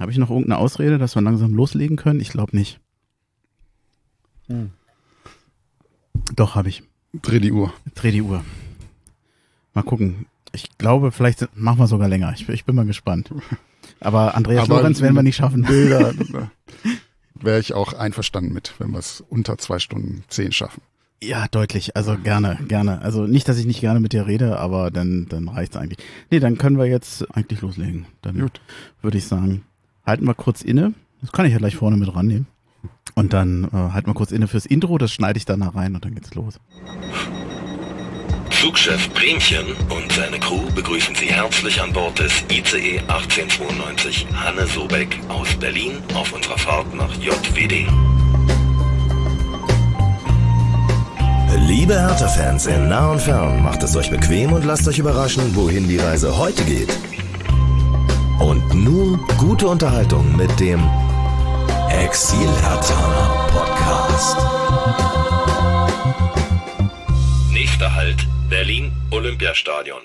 Habe ich noch irgendeine Ausrede, dass wir langsam loslegen können? Ich glaube nicht. Hm. Doch, habe ich. Dreh die Uhr. Dreh die Uhr. Mal gucken. Ich glaube, vielleicht machen wir sogar länger. Ich, ich bin mal gespannt. Aber Andreas Aber Lorenz werden wir nicht schaffen. Bilder wäre ich auch einverstanden mit, wenn wir es unter zwei Stunden zehn schaffen. Ja, deutlich. Also gerne, gerne. Also nicht, dass ich nicht gerne mit dir rede, aber dann, dann reicht's eigentlich. Nee, dann können wir jetzt eigentlich loslegen. Dann Gut. würde ich sagen, halten wir kurz inne. Das kann ich ja gleich vorne mit rannehmen. Und dann äh, halten wir kurz inne fürs Intro, das schneide ich dann da rein und dann geht's los. Flugchef Bremchen und seine Crew begrüßen Sie herzlich an Bord des ICE 1892 Hanne Sobeck aus Berlin auf unserer Fahrt nach JWD. Liebe Hertha-Fans in nah und fern, macht es euch bequem und lasst euch überraschen, wohin die Reise heute geht. Und nun gute Unterhaltung mit dem Exil Hertha Podcast. Nächster Halt Berlin Olympiastadion.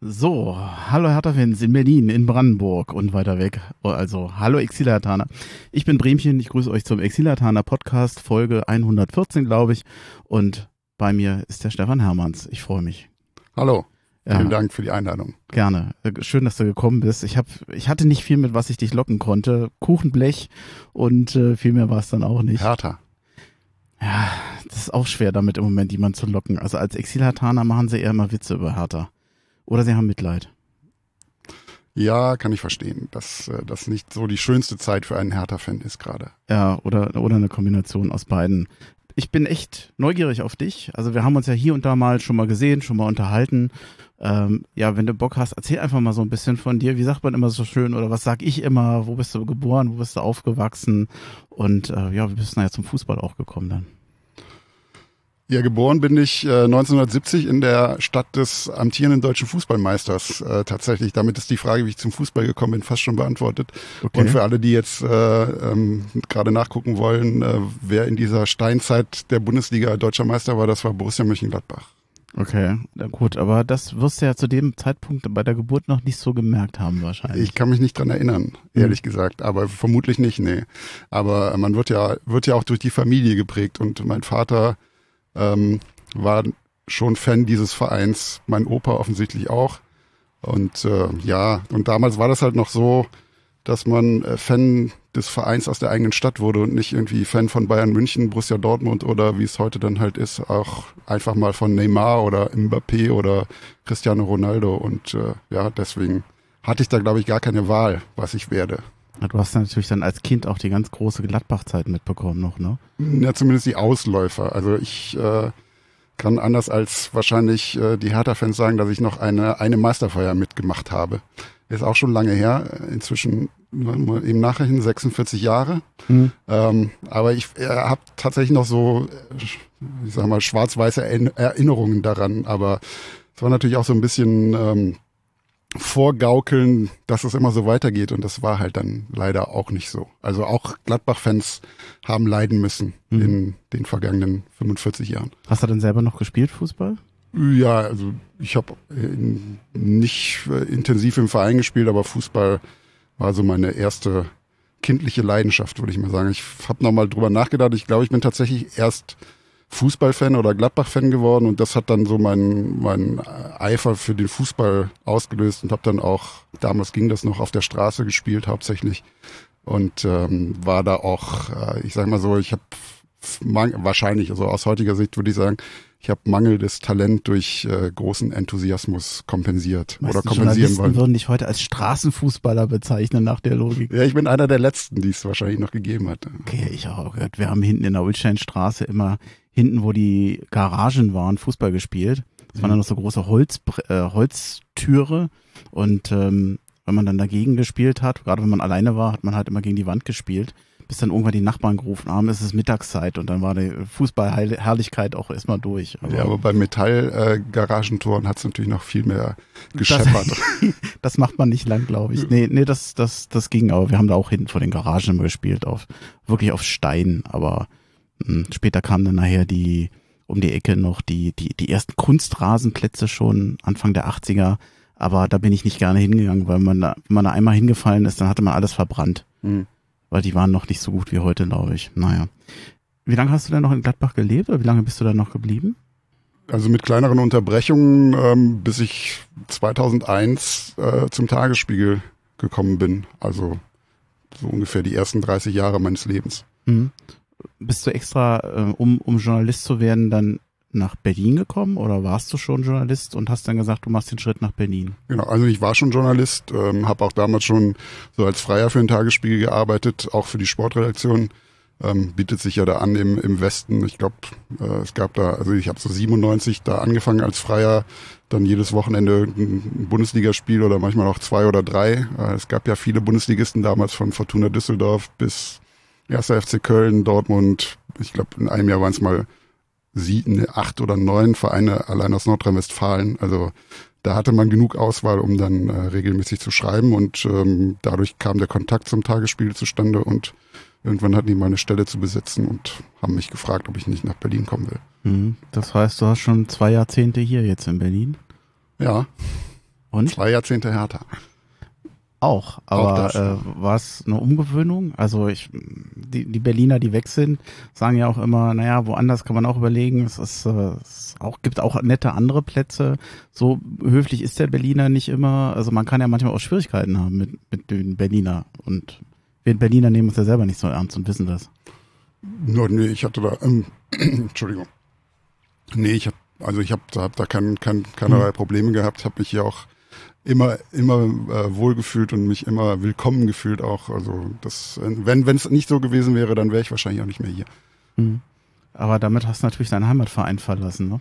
So, hallo Hertha-Fans in Berlin, in Brandenburg und weiter weg. Also, hallo Exilertaner. Ich bin Bremchen, ich grüße euch zum Exilertaner Podcast, Folge 114, glaube ich. Und bei mir ist der Stefan Hermanns. Ich freue mich. Hallo. Ja. Vielen Dank für die Einladung. Gerne. Äh, Schön, dass du gekommen bist. Ich hab, ich hatte nicht viel mit, was ich dich locken konnte. Kuchenblech und äh, viel mehr war es dann auch nicht. Hertha. Ja, das ist auch schwer, damit im Moment jemanden zu locken. Also als Exilhartaner machen sie eher immer Witze über Hertha. Oder sie haben Mitleid. Ja, kann ich verstehen, dass äh, das nicht so die schönste Zeit für einen Hertha-Fan ist gerade. Ja, oder, oder eine Kombination aus beiden. Ich bin echt neugierig auf dich. Also wir haben uns ja hier und da mal schon mal gesehen, schon mal unterhalten. Ähm, ja, wenn du Bock hast, erzähl einfach mal so ein bisschen von dir. Wie sagt man immer so schön oder was sag ich immer? Wo bist du geboren? Wo bist du aufgewachsen? Und äh, ja, wie bist du ja zum Fußball auch gekommen dann? Ja, geboren bin ich äh, 1970 in der Stadt des amtierenden deutschen Fußballmeisters. Äh, tatsächlich, damit ist die Frage, wie ich zum Fußball gekommen bin, fast schon beantwortet. Okay. Und für alle, die jetzt äh, ähm, gerade nachgucken wollen, äh, wer in dieser Steinzeit der Bundesliga deutscher Meister war, das war Borussia Mönchengladbach. Okay, na gut, aber das wirst du ja zu dem Zeitpunkt bei der Geburt noch nicht so gemerkt haben wahrscheinlich. Ich kann mich nicht dran erinnern, ehrlich gesagt, aber vermutlich nicht, nee. Aber man wird ja, wird ja auch durch die Familie geprägt und mein Vater ähm, war schon Fan dieses Vereins, mein Opa offensichtlich auch. Und äh, ja, und damals war das halt noch so, dass man äh, Fan des Vereins aus der eigenen Stadt wurde und nicht irgendwie Fan von Bayern München, Borussia Dortmund oder wie es heute dann halt ist, auch einfach mal von Neymar oder Mbappé oder Cristiano Ronaldo. Und äh, ja, deswegen hatte ich da, glaube ich, gar keine Wahl, was ich werde. Du hast natürlich dann als Kind auch die ganz große Gladbach-Zeit mitbekommen noch, ne? Ja, zumindest die Ausläufer. Also ich äh, kann anders als wahrscheinlich äh, die Hertha-Fans sagen, dass ich noch eine, eine Meisterfeier mitgemacht habe. Ist auch schon lange her, inzwischen im Nachhinein 46 Jahre. Hm. Ähm, aber ich äh, habe tatsächlich noch so, äh, ich sag mal, schwarz-weiße Erinner- Erinnerungen daran. Aber es war natürlich auch so ein bisschen ähm, vorgaukeln, dass es immer so weitergeht. Und das war halt dann leider auch nicht so. Also auch Gladbach-Fans haben leiden müssen Mhm. in den vergangenen 45 Jahren. Hast du denn selber noch gespielt, Fußball? Ja, also ich habe nicht äh, intensiv im Verein gespielt, aber Fußball war so meine erste kindliche Leidenschaft, würde ich mal sagen. Ich habe nochmal drüber nachgedacht. Ich glaube, ich bin tatsächlich erst Fußballfan oder Gladbach-Fan geworden und das hat dann so meinen mein Eifer für den Fußball ausgelöst und habe dann auch, damals ging das noch auf der Straße gespielt hauptsächlich und ähm, war da auch, äh, ich sag mal so, ich habe wahrscheinlich, also aus heutiger Sicht würde ich sagen, ich habe mangelndes Talent durch äh, großen Enthusiasmus kompensiert oder Meisten kompensieren Journalisten wollen. würden dich heute als Straßenfußballer bezeichnen nach der Logik. Ja, ich bin einer der letzten, die es wahrscheinlich noch gegeben hat. Okay, ich auch gehört. Wir haben hinten in der Ulsteinstraße immer hinten, wo die Garagen waren, Fußball gespielt. Das waren dann noch so große Holz, äh, Holztüre und ähm, wenn man dann dagegen gespielt hat, gerade wenn man alleine war, hat man halt immer gegen die Wand gespielt, bis dann irgendwann die Nachbarn gerufen haben, es ist Mittagszeit und dann war die Fußballherrlichkeit auch erstmal durch. Ja, aber bei Metall-Garagentoren hat es natürlich noch viel mehr gescheppert. Das, das macht man nicht lang, glaube ich. Nee, nee, das, das, das ging, aber wir haben da auch hinten vor den Garagen immer gespielt, auf, wirklich auf Stein, aber mh, später kamen dann nachher die, um die Ecke noch die, die, die ersten Kunstrasenplätze schon, Anfang der 80er, Aber da bin ich nicht gerne hingegangen, weil man da, wenn man da einmal hingefallen ist, dann hatte man alles verbrannt. Mhm. Weil die waren noch nicht so gut wie heute, glaube ich. Naja. Wie lange hast du denn noch in Gladbach gelebt oder wie lange bist du da noch geblieben? Also mit kleineren Unterbrechungen, ähm, bis ich 2001 äh, zum Tagesspiegel gekommen bin. Also so ungefähr die ersten 30 Jahre meines Lebens. Mhm. Bist du extra, äh, um, um Journalist zu werden, dann nach Berlin gekommen oder warst du schon Journalist und hast dann gesagt, du machst den Schritt nach Berlin? Genau, also ich war schon Journalist, ähm, habe auch damals schon so als Freier für den Tagesspiegel gearbeitet, auch für die Sportredaktion. Ähm, bietet sich ja da an im, im Westen. Ich glaube, äh, es gab da, also ich habe so 97 da angefangen als Freier, dann jedes Wochenende ein Bundesligaspiel oder manchmal auch zwei oder drei. Äh, es gab ja viele Bundesligisten damals von Fortuna Düsseldorf bis 1. FC Köln, Dortmund. Ich glaube, in einem Jahr waren es mal sieben, acht oder neun Vereine allein aus Nordrhein-Westfalen. Also da hatte man genug Auswahl, um dann äh, regelmäßig zu schreiben und ähm, dadurch kam der Kontakt zum Tagesspiel zustande und irgendwann hatten die mal eine Stelle zu besetzen und haben mich gefragt, ob ich nicht nach Berlin kommen will. Mhm. Das heißt, du hast schon zwei Jahrzehnte hier jetzt in Berlin? Ja. Und? Zwei Jahrzehnte härter. Auch, aber auch äh, war es eine Umgewöhnung? Also ich, die, die Berliner, die weg sind, sagen ja auch immer, naja, woanders kann man auch überlegen. Es ist, äh, es auch, gibt auch nette andere Plätze. So höflich ist der Berliner nicht immer. Also man kann ja manchmal auch Schwierigkeiten haben mit, mit den Berliner. Und wir Berliner nehmen uns ja selber nicht so ernst und wissen das. Nur, nee, ich hatte da, ähm, Entschuldigung. Nee, ich habe also ich habe hab da kein, kein, keinerlei Probleme gehabt. Habe mich hier auch immer immer äh, wohlgefühlt und mich immer willkommen gefühlt auch. Also das, wenn wenn es nicht so gewesen wäre, dann wäre ich wahrscheinlich auch nicht mehr hier. Mhm. Aber damit hast du natürlich deinen Heimatverein verlassen, ne?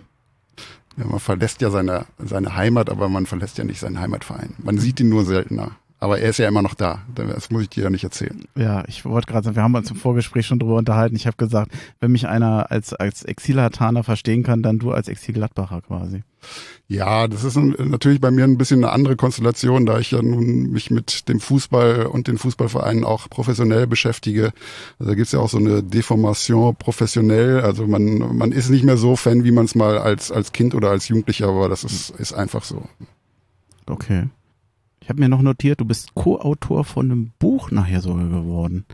Ja, man verlässt ja seine seine Heimat, aber man verlässt ja nicht seinen Heimatverein. Man sieht ihn nur seltener. Aber er ist ja immer noch da. Das muss ich dir ja nicht erzählen. Ja, ich wollte gerade sagen, wir haben uns im Vorgespräch schon drüber unterhalten. Ich habe gesagt, wenn mich einer als, als Exilhataner verstehen kann, dann du als Exilgladbacher quasi. Ja, das ist natürlich bei mir ein bisschen eine andere Konstellation, da ich ja nun mich mit dem Fußball und den Fußballvereinen auch professionell beschäftige. Also da gibt's ja auch so eine Deformation professionell. Also man, man ist nicht mehr so Fan, wie man es mal als, als Kind oder als Jugendlicher war. Das ist, ist einfach so. Okay. Ich habe mir noch notiert, du bist Co-Autor von einem Buch nachher sogar geworden.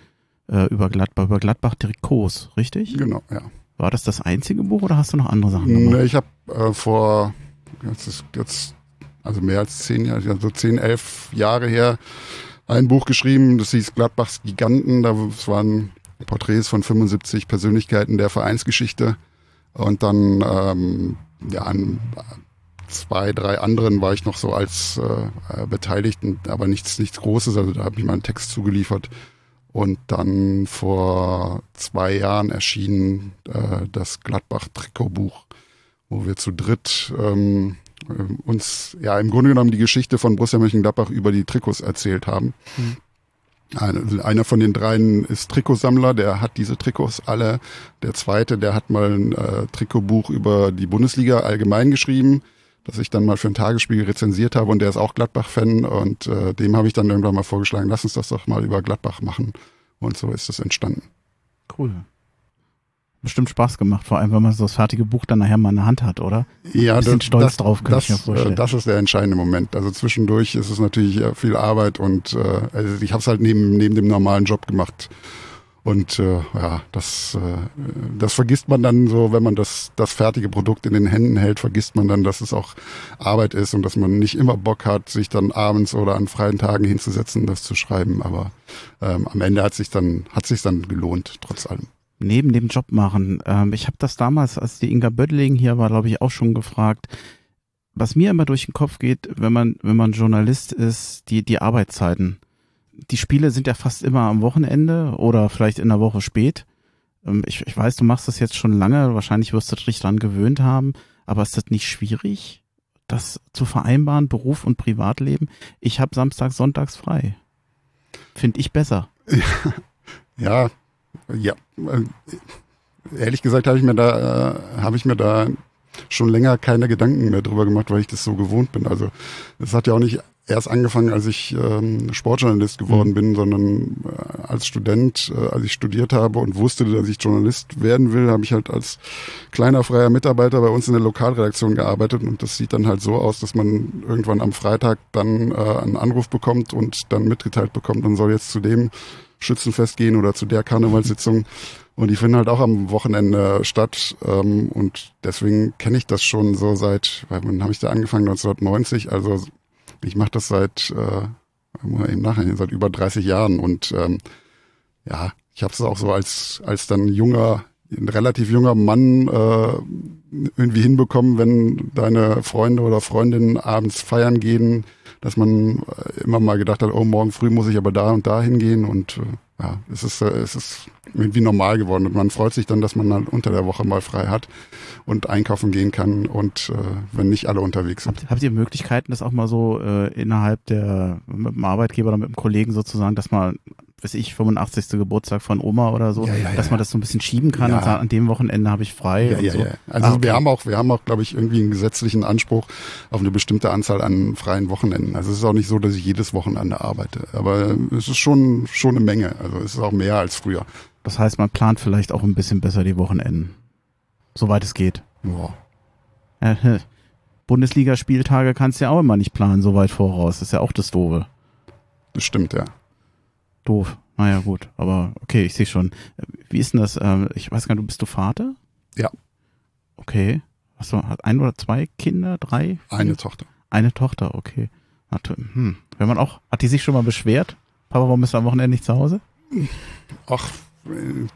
Äh, über Gladbach, über Gladbach Trikots, richtig? Genau, ja. War das das einzige Buch oder hast du noch andere Sachen gemacht? Nee, ich habe äh, vor, jetzt ist jetzt, also mehr als zehn Jahre, also zehn, elf Jahre her, ein Buch geschrieben, das hieß Gladbachs Giganten. Das waren Porträts von 75 Persönlichkeiten der Vereinsgeschichte. Und dann ähm, ja, ein zwei, drei anderen war ich noch so als äh, Beteiligten, aber nichts, nichts Großes. Also da habe ich mal einen Text zugeliefert. Und dann vor zwei Jahren erschien äh, das Gladbach-Trikotbuch, wo wir zu dritt ähm, uns ja im Grunde genommen die Geschichte von Borussia Mönchengladbach über die Trikots erzählt haben. Mhm. Einer, einer von den dreien ist Trikotsammler, der hat diese Trikots alle. Der zweite, der hat mal ein äh, Trikotbuch über die Bundesliga allgemein geschrieben das ich dann mal für ein Tagesspiegel rezensiert habe und der ist auch Gladbach-Fan und äh, dem habe ich dann irgendwann mal vorgeschlagen, lass uns das doch mal über Gladbach machen und so ist es entstanden. Cool. Bestimmt Spaß gemacht, vor allem wenn man so das fertige Buch dann nachher mal in der Hand hat, oder? Ja, Ein das, stolz das, drauf, kann das, ich mir vorstellen. Äh, das ist der entscheidende Moment. Also zwischendurch ist es natürlich viel Arbeit und äh, also ich habe es halt neben, neben dem normalen Job gemacht und äh, ja, das, äh, das vergisst man dann so, wenn man das, das fertige Produkt in den Händen hält, vergisst man dann, dass es auch Arbeit ist und dass man nicht immer Bock hat, sich dann abends oder an freien Tagen hinzusetzen, das zu schreiben. Aber ähm, am Ende hat sich dann, hat sich dann gelohnt, trotz allem. Neben dem Job machen. Ähm, ich habe das damals, als die Inga Böttling hier war, glaube ich, auch schon gefragt. Was mir immer durch den Kopf geht, wenn man, wenn man Journalist ist, die, die Arbeitszeiten die Spiele sind ja fast immer am Wochenende oder vielleicht in der Woche spät. Ähm, ich, ich weiß, du machst das jetzt schon lange, wahrscheinlich wirst du dich dran gewöhnt haben, aber ist das nicht schwierig, das zu vereinbaren, Beruf und Privatleben? Ich habe Samstag, Sonntags frei. Finde ich besser. Ja, ja. Äh, ehrlich gesagt habe ich mir da, äh, habe ich mir da schon länger keine Gedanken mehr drüber gemacht, weil ich das so gewohnt bin. Also es hat ja auch nicht erst angefangen, als ich ähm, Sportjournalist geworden Mhm. bin, sondern äh, als Student, äh, als ich studiert habe und wusste, dass ich Journalist werden will, habe ich halt als kleiner freier Mitarbeiter bei uns in der Lokalredaktion gearbeitet und das sieht dann halt so aus, dass man irgendwann am Freitag dann äh, einen Anruf bekommt und dann mitgeteilt bekommt, man soll jetzt zu dem Schützenfest gehen oder zu der Karnevalssitzung. Und die finden halt auch am Wochenende statt. Ähm, und deswegen kenne ich das schon so seit, weil wann habe ich da angefangen? 1990. Also ich mache das seit, äh, muss eben nachher, seit über 30 Jahren. Und ähm, ja, ich habe es auch so als, als dann junger, ein relativ junger Mann äh, irgendwie hinbekommen, wenn deine Freunde oder Freundinnen abends feiern gehen, dass man äh, immer mal gedacht hat, oh, morgen früh muss ich aber da und da hingehen und äh, ja, es ist, äh, es ist irgendwie normal geworden und man freut sich dann, dass man dann unter der Woche mal frei hat und einkaufen gehen kann und äh, wenn nicht alle unterwegs sind. Habt, habt ihr Möglichkeiten, das auch mal so äh, innerhalb der, mit dem Arbeitgeber oder mit dem Kollegen sozusagen, dass man, weiß ich, 85. Geburtstag von Oma oder so, Ja, ja, dass man das so ein bisschen schieben kann und sagt, an dem Wochenende habe ich frei Ja, ja, so. ja. Also Ah, okay. wir haben auch, wir haben auch, glaube ich, irgendwie einen gesetzlichen Anspruch auf eine bestimmte Anzahl an freien Wochenenden. Also es ist auch nicht so, dass ich jedes Wochenende arbeite, aber es ist schon schon eine Menge. Also es ist auch mehr als früher. Das heißt, man plant vielleicht auch ein bisschen besser die Wochenenden. Soweit es geht. Ja. Hä. Bundesligaspieltage kannst du ja auch immer nicht planen, so weit voraus. Das ist ja auch das Doofe. Das stimmt, ja. Doof. Naja, gut. Aber okay, ich sehe schon. Wie ist denn das? Ähm, Ich weiß gar nicht, bist du Vater? Ja. Okay. Hast du hat ein oder zwei Kinder? Drei? Eine Vier? Tochter. Eine Tochter, okay. Hm. Wenn man auch, hat die sich schon mal beschwert? Papa, warum bist du am Wochenende nicht zu Hause? Ach,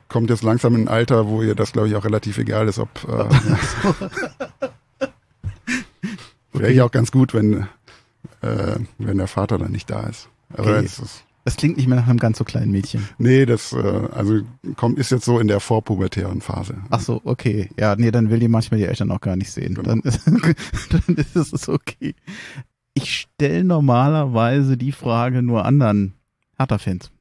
kommt jetzt langsam in ein Alter, wo ihr das, glaube ich, auch relativ egal ist, ob äh, wäre ich auch ganz gut, wenn, äh, wenn der Vater dann nicht da ist. Aber Okay. es ist, Das klingt nicht mehr nach einem ganz so kleinen Mädchen. nee, das äh, also kommt ist jetzt so in der vorpubertären Phase. Ach so, okay. Ja, nee, dann will die manchmal die Eltern auch gar nicht sehen. Genau. Dann, ist, dann ist es okay. Ich stelle normalerweise die Frage nur anderen Hertha-Fans.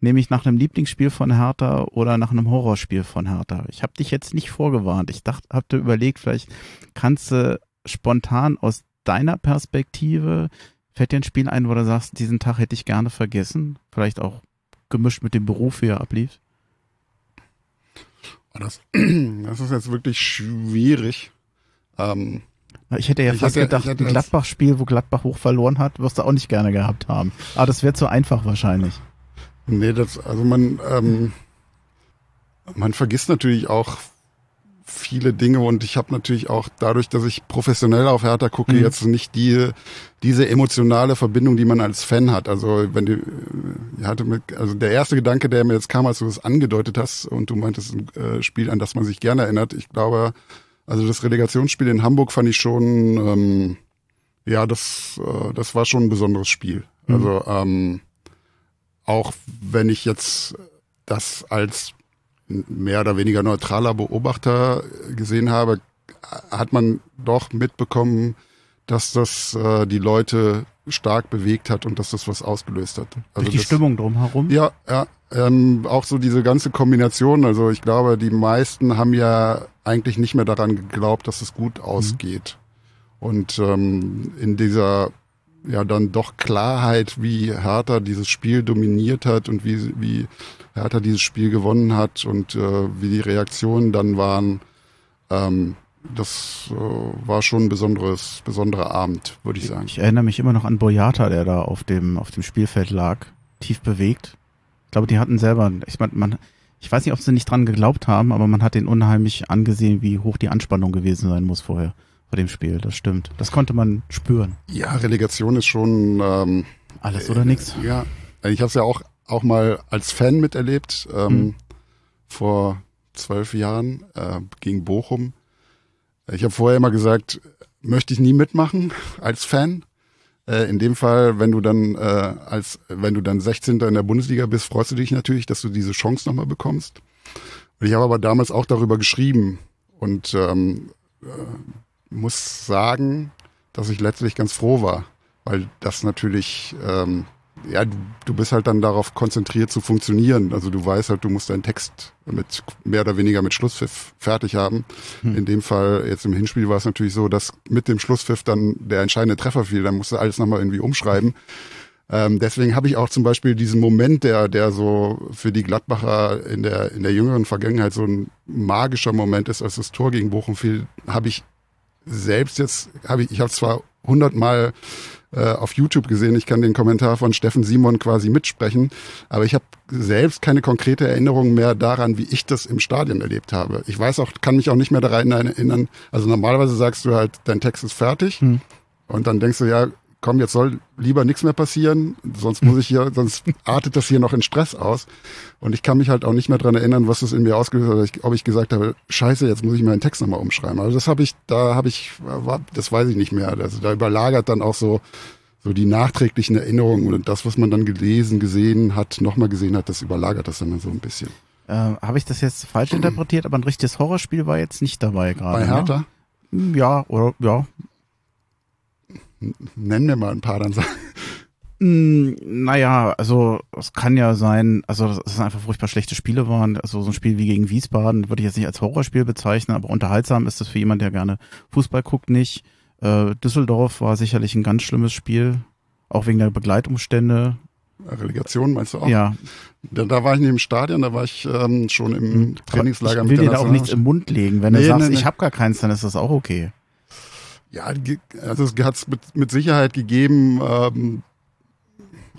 Nämlich nach einem Lieblingsspiel von Hertha oder nach einem Horrorspiel von Hertha. Ich habe dich jetzt nicht vorgewarnt. Ich dachte, hab dir überlegt, vielleicht kannst du spontan aus deiner Perspektive, fällt dir ein Spiel ein, wo du sagst, diesen Tag hätte ich gerne vergessen? Vielleicht auch gemischt mit dem Beruf, wie er ablief? Oh, Das, das ist jetzt wirklich schwierig. Ähm, Ich hätte ja Ich fast hätte- gedacht, ein Gladbach-Spiel, wo Gladbach hoch verloren hat, wirst du auch nicht gerne gehabt haben. Aber das wäre zu einfach wahrscheinlich. Nee, das, also man, ähm, man vergisst natürlich auch viele Dinge und ich habe natürlich auch dadurch, dass ich professionell auf Hertha gucke, Mhm. jetzt nicht die diese emotionale Verbindung, die man als Fan hat. Also wenn du äh, hatte mit, also der erste Gedanke, der mir jetzt kam, als du das angedeutet hast und du meintest ein äh, Spiel, an das man sich gerne erinnert, ich glaube, also das Relegationsspiel in Hamburg fand ich schon, ähm, ja, das, äh, das war schon ein besonderes Spiel. Mhm. Also ähm, auch wenn ich jetzt das als mehr oder weniger neutraler Beobachter gesehen habe, hat man doch mitbekommen, dass das äh, die Leute stark bewegt hat und dass das was ausgelöst hat. Also Durch die das, Stimmung drumherum. Ja, ja. Ähm, auch so diese ganze Kombination. Also ich glaube, die meisten haben ja eigentlich nicht mehr daran geglaubt, dass es gut ausgeht. Und ähm, in dieser ja dann doch Klarheit, wie Hertha dieses Spiel dominiert hat und wie, wie Hertha dieses Spiel gewonnen hat und äh, wie die Reaktionen dann waren, ähm, das äh, war schon ein besonderes, besonderer Abend, würde ich sagen. Ich erinnere mich immer noch an Boyata, der da auf dem, auf dem Spielfeld lag, tief bewegt. Ich glaube, die hatten selber, ich meine, man, ich weiß nicht, ob sie nicht dran geglaubt haben, aber man hat den unheimlich angesehen, wie hoch die Anspannung gewesen sein muss vorher, vor dem Spiel. Das stimmt. Das konnte man spüren. Ja, Relegation ist schon ähm, Alles oder nichts. Ja, ich habe es ja auch, auch mal als Fan miterlebt, ähm, Mhm. vor zwölf Jahren äh, gegen Bochum. Ich habe vorher immer gesagt, möchte ich nie mitmachen als Fan. Äh, in dem Fall, wenn du dann äh, als wenn du dann 16. in der Bundesliga bist, freust du dich natürlich, dass du diese Chance nochmal bekommst. Und ich habe aber damals auch darüber geschrieben und ähm, äh, muss sagen, dass ich letztlich ganz froh war, weil das natürlich ähm, ja, du, du bist halt dann darauf konzentriert zu funktionieren. Also du weißt halt, du musst deinen Text mit mehr oder weniger mit Schlusspfiff fertig haben. Hm. In dem Fall, jetzt im Hinspiel war es natürlich so, dass mit dem Schlusspfiff dann der entscheidende Treffer fiel. Dann musst du alles nochmal irgendwie umschreiben. Ähm, deswegen habe ich auch zum Beispiel diesen Moment, der, der so für die Gladbacher in der, in der jüngeren Vergangenheit so ein magischer Moment ist, als das Tor gegen Bochum fiel, habe ich selbst jetzt, habe ich, ich habe zwar hundertmal äh, auf YouTube gesehen. Ich kann den Kommentar von Steffen Simon quasi mitsprechen, aber ich habe selbst keine konkrete Erinnerung mehr daran, wie ich das im Stadion erlebt habe. Ich weiß auch, kann mich auch nicht mehr daran erinnern. Also normalerweise sagst du halt, dein Text ist fertig hm. und dann denkst du ja, komm, jetzt soll lieber nichts mehr passieren, sonst muss ich hier, sonst artet das hier noch in Stress aus. Und ich kann mich halt auch nicht mehr dran erinnern, was das in mir ausgelöst hat, ob ich gesagt habe, scheiße, jetzt muss ich meinen Text nochmal umschreiben. Also das habe ich, da habe ich, das weiß ich nicht mehr. Also da überlagert dann auch so, so die nachträglichen Erinnerungen und das, was man dann gelesen, gesehen hat, nochmal gesehen hat, das überlagert das dann so ein bisschen. Äh, habe ich das jetzt falsch interpretiert, aber ein richtiges Horrorspiel war jetzt nicht dabei gerade. Bei ne? Hertha? Ne? Ja, oder ja, Nenn mir mal ein paar, dann sagen. Hm, naja, also es kann ja sein, also dass es einfach furchtbar schlechte Spiele waren. Also so ein Spiel wie gegen Wiesbaden würde ich jetzt nicht als Horrorspiel bezeichnen, aber unterhaltsam ist das für jemanden, der gerne Fußball guckt, nicht. Äh, Düsseldorf war sicherlich ein ganz schlimmes Spiel, auch wegen der Begleitumstände. Relegation meinst du auch? Ja. Da, da war ich nicht im Stadion, da war ich ähm, schon im hm, Trainingslager ich will mit dir da auch nichts im Mund legen. Wenn nee, du sagst, nee, nee. ich habe gar keins, dann ist das auch okay. Ja, also es hat es mit, mit Sicherheit gegeben, ähm,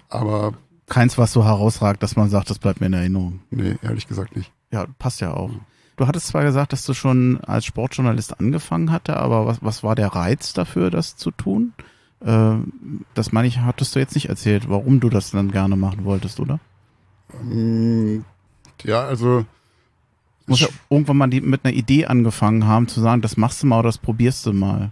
aber. Keins, was so herausragt, dass man sagt, das bleibt mir in Erinnerung. Nee, ehrlich gesagt nicht. Ja, passt ja auch. Du hattest zwar gesagt, dass du schon als Sportjournalist angefangen hatte, aber was, was war der Reiz dafür, das zu tun? Äh, das meine ich, hattest du jetzt nicht erzählt, warum du das dann gerne machen wolltest, oder? Ähm, ja, also muss ja irgendwann mal die, mit einer Idee angefangen haben, zu sagen, das machst du mal oder das probierst du mal.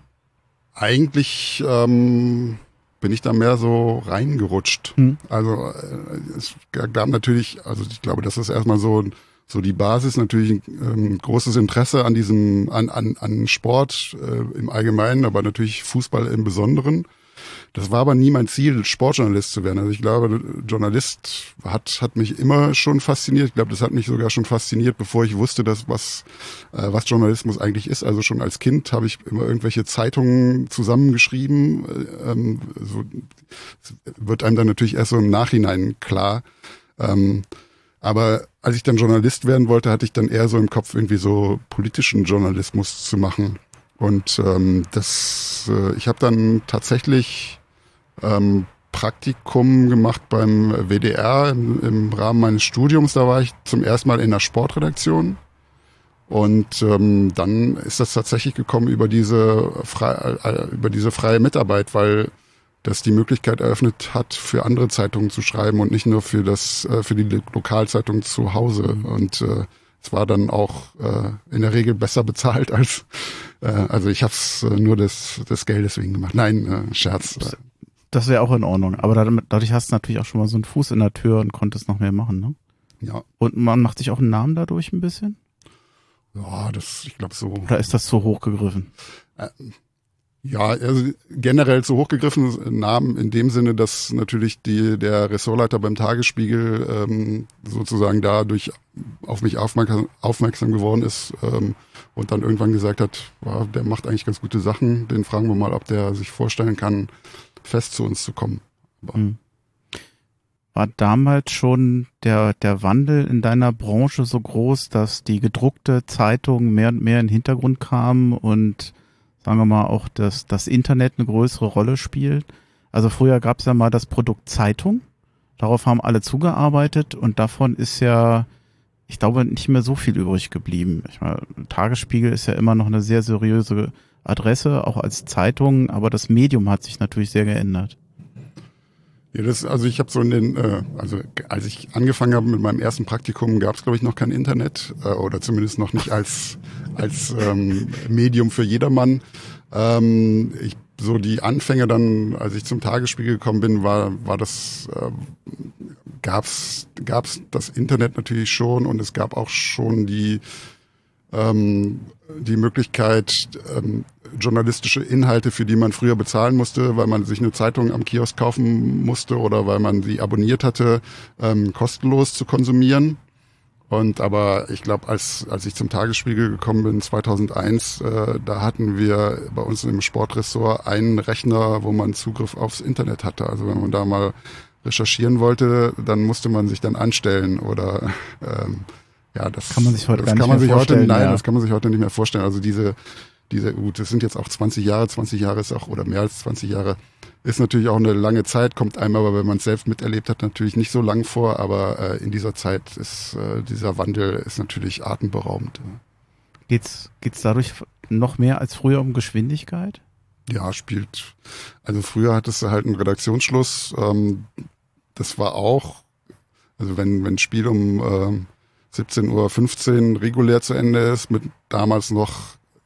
Eigentlich ähm, bin ich da mehr so reingerutscht. Hm. Also äh, es gab natürlich, also ich glaube, das ist erstmal so so die Basis natürlich ein ähm, großes Interesse an diesem an an, an Sport äh, im Allgemeinen, aber natürlich Fußball im Besonderen. Das war aber nie mein Ziel, Sportjournalist zu werden. Also ich glaube, Journalist hat, hat mich immer schon fasziniert. Ich glaube, das hat mich sogar schon fasziniert, bevor ich wusste, dass was, äh, was Journalismus eigentlich ist. Also schon als Kind habe ich immer irgendwelche Zeitungen zusammengeschrieben. Äh, ähm, so wird einem dann natürlich erst so im Nachhinein klar. Ähm, aber als ich dann Journalist werden wollte, hatte ich dann eher so im Kopf, irgendwie so politischen Journalismus zu machen. Und ähm, das, äh, ich habe dann tatsächlich ähm, Praktikum gemacht beim WDR im, im, Rahmen meines Studiums. Da war ich zum ersten Mal in der Sportredaktion. Und ähm, dann ist das tatsächlich gekommen über diese, äh, über diese freie Mitarbeit, weil das die Möglichkeit eröffnet hat, für andere Zeitungen zu schreiben und nicht nur für das, äh, für die Lokalzeitung zu Hause. Und äh, es war dann auch äh, in der Regel besser bezahlt als, äh, also ich habe es äh, nur des, des Geldes wegen gemacht. Nein, äh, Scherz. Das wäre auch in Ordnung. Aber dadurch, dadurch hast du natürlich auch schon mal so einen Fuß in der Tür und konntest noch mehr machen, ne? Ja. Und man macht sich auch einen Namen dadurch ein bisschen? Ja, das, ich glaube so. Oder ist das zu hoch gegriffen? Äh, ja, also generell zu hochgegriffenen Namen in dem Sinne, dass natürlich die, der Ressortleiter beim Tagesspiegel ähm, sozusagen dadurch auf mich aufmerksam, aufmerksam geworden ist ähm, und dann irgendwann gesagt hat, wow, der macht eigentlich ganz gute Sachen, den fragen wir mal, ob der sich vorstellen kann, fest zu uns zu kommen. Mhm. War damals schon der, der Wandel in deiner Branche so groß, dass die gedruckte Zeitung mehr und mehr in den Hintergrund kam und sagen wir mal, auch das, das Internet eine größere Rolle spielt. Also früher gab es ja mal das Produkt Zeitung. Darauf haben alle zugearbeitet und davon ist ja, ich glaube, nicht mehr so viel übrig geblieben. Ich meine, Tagesspiegel ist ja immer noch eine sehr seriöse Adresse, auch als Zeitung, aber das Medium hat sich natürlich sehr geändert. Ja, das, also ich habe so in den, äh, also als ich angefangen habe mit meinem ersten Praktikum, gab es glaube ich noch kein Internet äh, oder zumindest noch nicht als als ähm, Medium für jedermann. Ähm, ich so die Anfänge dann, als ich zum Tagesspiegel gekommen bin, war war das äh, gab's gab's das Internet natürlich schon und es gab auch schon die ähm, die Möglichkeit, ähm, journalistische Inhalte, für die man früher bezahlen musste, weil man sich eine Zeitung am Kiosk kaufen musste oder weil man sie abonniert hatte, ähm, kostenlos zu konsumieren. Und aber ich glaube, als, als ich zum Tagesspiegel gekommen bin, 2001, äh, da hatten wir bei uns im Sportressort einen Rechner, wo man Zugriff aufs Internet hatte. Also wenn man da mal recherchieren wollte, dann musste man sich dann anstellen oder ähm, ja, das kann man sich heute das gar kann nicht man mehr sich heute, vorstellen. nein, ja. das kann man sich heute nicht mehr vorstellen. Also diese, diese, gut, das sind jetzt auch 20 Jahre, 20 Jahre ist auch, oder mehr als 20 Jahre, ist natürlich auch eine lange Zeit, kommt einem aber, wenn man es selbst miterlebt hat, natürlich nicht so lang vor, aber äh, in dieser Zeit ist äh, dieser Wandel ist natürlich atemberaubend. Geht's, geht's dadurch noch mehr als früher um Geschwindigkeit? Ja, spielt. Also früher hattest du halt einen Redaktionsschluss. Ähm, das war auch, also wenn wenn ein Spiel um ähm, 17.15 Uhr regulär zu Ende ist, mit damals noch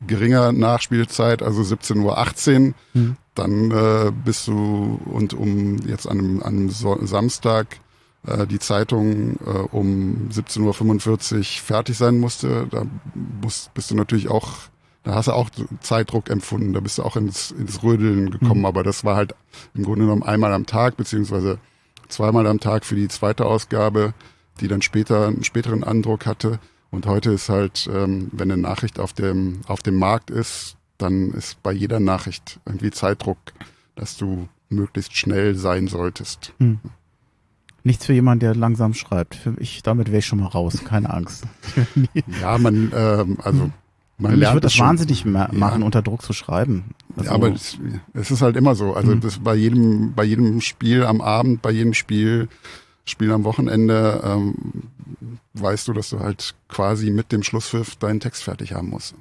geringer Nachspielzeit, also 17.18 Uhr, Hm. dann äh, bist du und um jetzt an einem, an einem so Samstag äh, die Zeitung äh, um 17.45 Uhr fertig sein musste, da musst, bist du natürlich auch, da hast du auch Zeitdruck empfunden, da bist du auch ins, ins Rödeln gekommen, Mhm. aber das war halt im Grunde genommen einmal am Tag, beziehungsweise zweimal am Tag für die zweite Ausgabe, die dann später einen späteren Andruck hatte. Und heute ist halt, ähm, wenn eine Nachricht auf dem, auf dem Markt ist, dann ist bei jeder Nachricht irgendwie Zeitdruck, dass du möglichst schnell sein solltest. Nichts für jemanden, der langsam schreibt. Für ich, damit wäre ich schon mal raus, keine Angst. Ja, man, ähm, also man Mich lernt würde das schon. wahnsinnig ma Ja. machen, unter Druck zu schreiben. Also, Ja, aber es, es ist halt immer so. Also Mhm. das bei jedem, bei jedem Spiel am Abend, bei jedem Spiel, Spiel am Wochenende, ähm, weißt du, dass du halt quasi mit dem Schlusspfiff deinen Text fertig haben musst.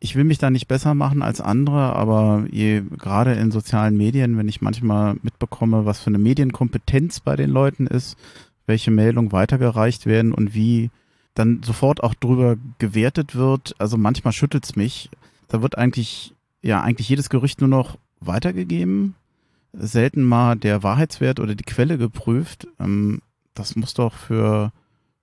ich will mich da nicht besser machen als andere, aber je, gerade in sozialen Medien, wenn ich manchmal mitbekomme, was für eine Medienkompetenz bei den Leuten ist, welche Meldungen weitergereicht werden und wie dann sofort auch drüber gewertet wird, also manchmal schüttelt's mich. Da wird eigentlich, ja, eigentlich jedes Gerücht nur noch weitergegeben, selten mal der Wahrheitswert oder die Quelle geprüft. Ähm, das muss doch für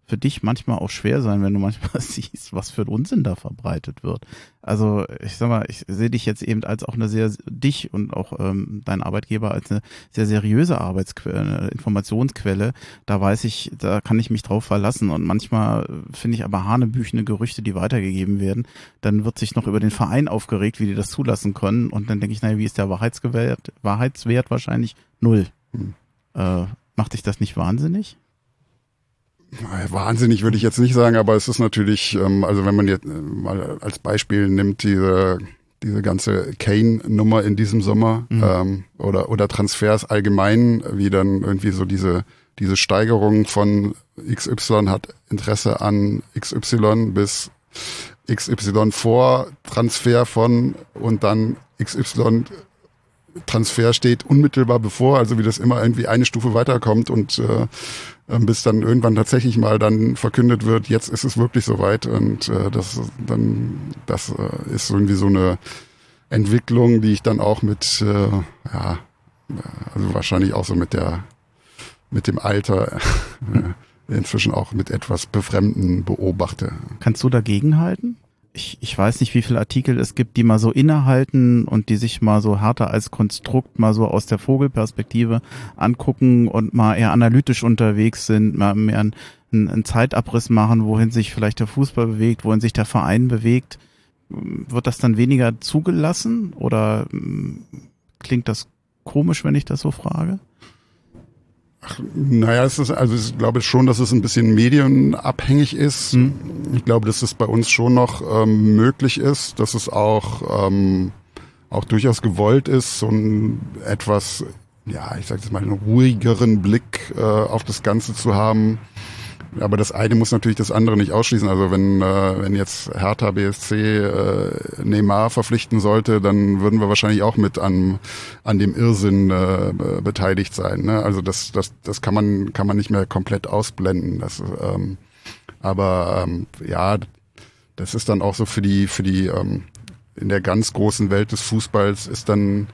für dich manchmal auch schwer sein, wenn du manchmal siehst, was für ein Unsinn da verbreitet wird. Also ich sag mal, ich sehe dich jetzt eben als auch eine sehr, dich und auch ähm, dein Arbeitgeber als eine sehr seriöse Arbeitsquelle, eine Informationsquelle. Da weiß ich, da kann ich mich drauf verlassen. Und manchmal äh, finde ich aber hanebüchene Gerüchte, die weitergegeben werden. Dann wird sich noch über den Verein aufgeregt, wie die das zulassen können. Und dann denke ich, naja, wie ist der Wahrheitsgewert, Wahrheitswert wahrscheinlich null. Hm. Äh, macht dich das nicht wahnsinnig? Wahnsinnig würde ich jetzt nicht sagen, aber es ist natürlich, ähm, also wenn man jetzt äh, mal als Beispiel nimmt, diese, diese ganze Kane-Nummer in diesem Sommer Mhm. ähm, oder, oder Transfers allgemein, wie dann irgendwie so diese, diese Steigerung von XY hat Interesse an XY bis XY vor Transfer von und dann XY Transfer steht unmittelbar bevor, also wie das immer irgendwie eine Stufe weiterkommt und äh, ähm, bis dann irgendwann tatsächlich mal dann verkündet wird, jetzt ist es wirklich soweit und äh, das dann das äh, ist irgendwie so eine Entwicklung, die ich dann auch mit äh, ja also wahrscheinlich auch so mit der mit dem Alter äh, inzwischen auch mit etwas Befremden beobachte. Kannst du dagegenhalten? Ich, ich weiß nicht, wie viele Artikel es gibt, die mal so innehalten und die sich mal so härter als Konstrukt mal so aus der Vogelperspektive angucken und mal eher analytisch unterwegs sind, mal mehr einen, einen Zeitabriss machen, wohin sich vielleicht der Fußball bewegt, wohin sich der Verein bewegt. Wird das dann weniger zugelassen oder mm, klingt das komisch, wenn ich das so frage? Naja, es ist, also ich glaube schon, dass es ein bisschen medienabhängig ist. Hm. Ich glaube, dass es bei uns schon noch ähm, möglich ist, dass es auch, ähm, auch durchaus gewollt ist, so ein etwas, ja, ich sage jetzt mal, einen ruhigeren Blick äh, auf das Ganze zu haben. Aber das eine muss natürlich das andere nicht ausschließen. Also wenn, äh, wenn jetzt Hertha BSC äh, Neymar verpflichten sollte, dann würden wir wahrscheinlich auch mit an, an dem Irrsinn äh, be- beteiligt sein. Ne? Also das, das, das kann man, kann man nicht mehr komplett ausblenden. Das, ähm, aber ähm, ja, das ist dann auch so für die, für die ähm, in der ganz großen Welt des Fußballs ist dann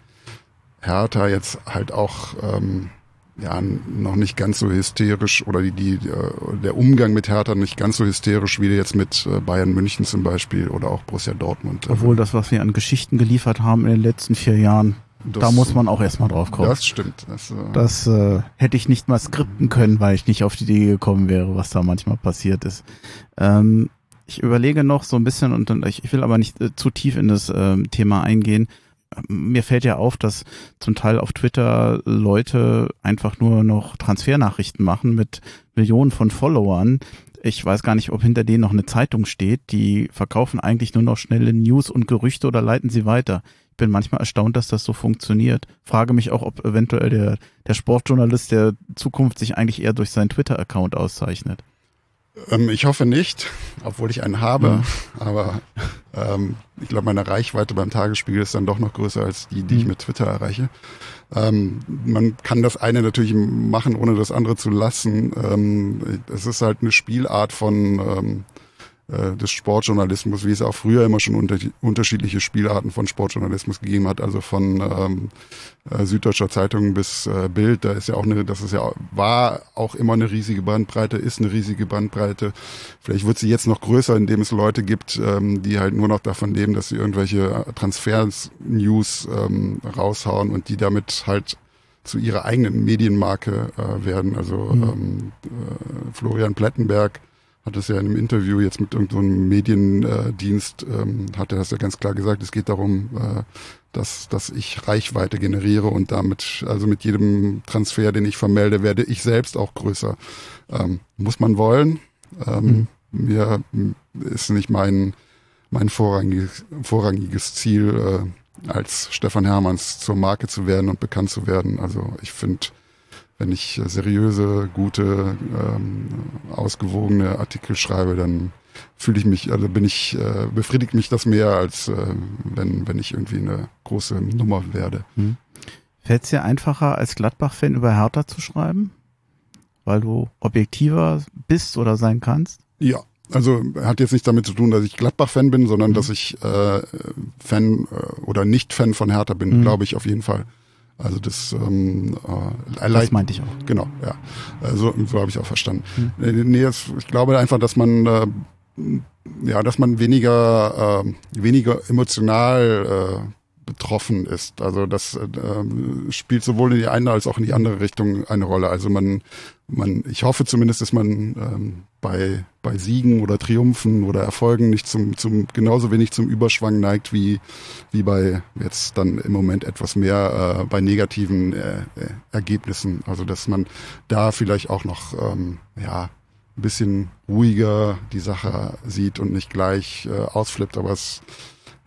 Hertha jetzt halt auch ähm, ja noch nicht ganz so hysterisch oder die, die äh, der Umgang mit Hertha nicht ganz so hysterisch wie jetzt mit äh, Bayern München zum Beispiel oder auch Borussia Dortmund. Obwohl das, was wir an Geschichten geliefert haben in den letzten vier Jahren, das, da muss man auch erstmal drauf kommen. Das stimmt. Das, äh, das äh, hätte ich nicht mal skripten können, weil ich nicht auf die Idee gekommen wäre, was da manchmal passiert ist. Ähm, ich überlege noch so ein bisschen und, und ich, ich will aber nicht äh, zu tief in das äh, Thema eingehen mir fällt ja auf, dass zum Teil auf Twitter Leute einfach nur noch Transfernachrichten machen mit Millionen von Followern. Ich weiß gar nicht, ob hinter denen noch eine Zeitung steht. Die verkaufen eigentlich nur noch schnelle News und Gerüchte oder leiten sie weiter. Ich bin manchmal erstaunt, dass das so funktioniert. Frage mich auch, ob eventuell der, der Sportjournalist der Zukunft sich eigentlich eher durch seinen Twitter-Account auszeichnet. Ähm, ich hoffe nicht, obwohl ich einen habe. Ja. Aber ähm, ich glaube, meine Reichweite beim Tagesspiegel ist dann doch noch größer als die, die mhm. ich mit Twitter erreiche. Ähm, man kann das eine natürlich machen, ohne das andere zu lassen. Ähm, es ist halt eine Spielart von ähm, äh, des Sportjournalismus, wie es auch früher immer schon unter, unterschiedliche Spielarten von Sportjournalismus gegeben hat, also von ähm, äh, Süddeutscher Zeitung bis äh, Bild, da ist ja auch eine, das ist ja war auch immer eine riesige Bandbreite, ist eine riesige Bandbreite. Vielleicht wird sie jetzt noch größer, indem es Leute gibt, ähm, die halt nur noch davon leben, dass sie irgendwelche Transfers-News ähm, raushauen und die damit halt zu ihrer eigenen Medienmarke äh, werden. Also mhm. ähm, äh, Florian Plettenberg hat es ja in einem Interview jetzt mit irgendeinem so Mediendienst, ähm, hat er das ja ganz klar gesagt, es geht darum, äh, dass, dass ich Reichweite generiere und damit, also mit jedem Transfer, den ich vermelde, werde ich selbst auch größer. Ähm, muss man wollen. Ähm, mhm. Mir ist nicht mein, mein vorrangiges, vorrangiges Ziel, äh, als Stefan Hermanns zur Marke zu werden und bekannt zu werden. Also ich finde, wenn ich seriöse, gute, ähm, ausgewogene Artikel schreibe, dann fühle ich mich, also bin ich, äh, befriedigt mich das mehr, als äh, wenn, wenn ich irgendwie eine große Nummer werde. Hm. Fällt es dir einfacher, als Gladbach-Fan über Hertha zu schreiben? Weil du objektiver bist oder sein kannst? Ja, also hat jetzt nicht damit zu tun, dass ich Gladbach-Fan bin, sondern mhm. dass ich äh, Fan äh, oder nicht Fan von Hertha bin, mhm. glaube ich auf jeden Fall. Also das, ähm, äh, das meinte ich auch. Genau, ja. Also, so habe ich auch verstanden. Hm. Nee, das, ich glaube einfach, dass man äh, ja, dass man weniger äh, weniger emotional äh, betroffen ist. Also das äh, spielt sowohl in die eine als auch in die andere Richtung eine Rolle. Also man, man, ich hoffe zumindest, dass man ähm, bei bei Siegen oder Triumphen oder Erfolgen nicht zum zum genauso wenig zum Überschwang neigt wie wie bei jetzt dann im Moment etwas mehr äh, bei negativen äh, äh Ergebnissen. Also dass man da vielleicht auch noch ähm, ja ein bisschen ruhiger die Sache sieht und nicht gleich äh, ausflippt, aber es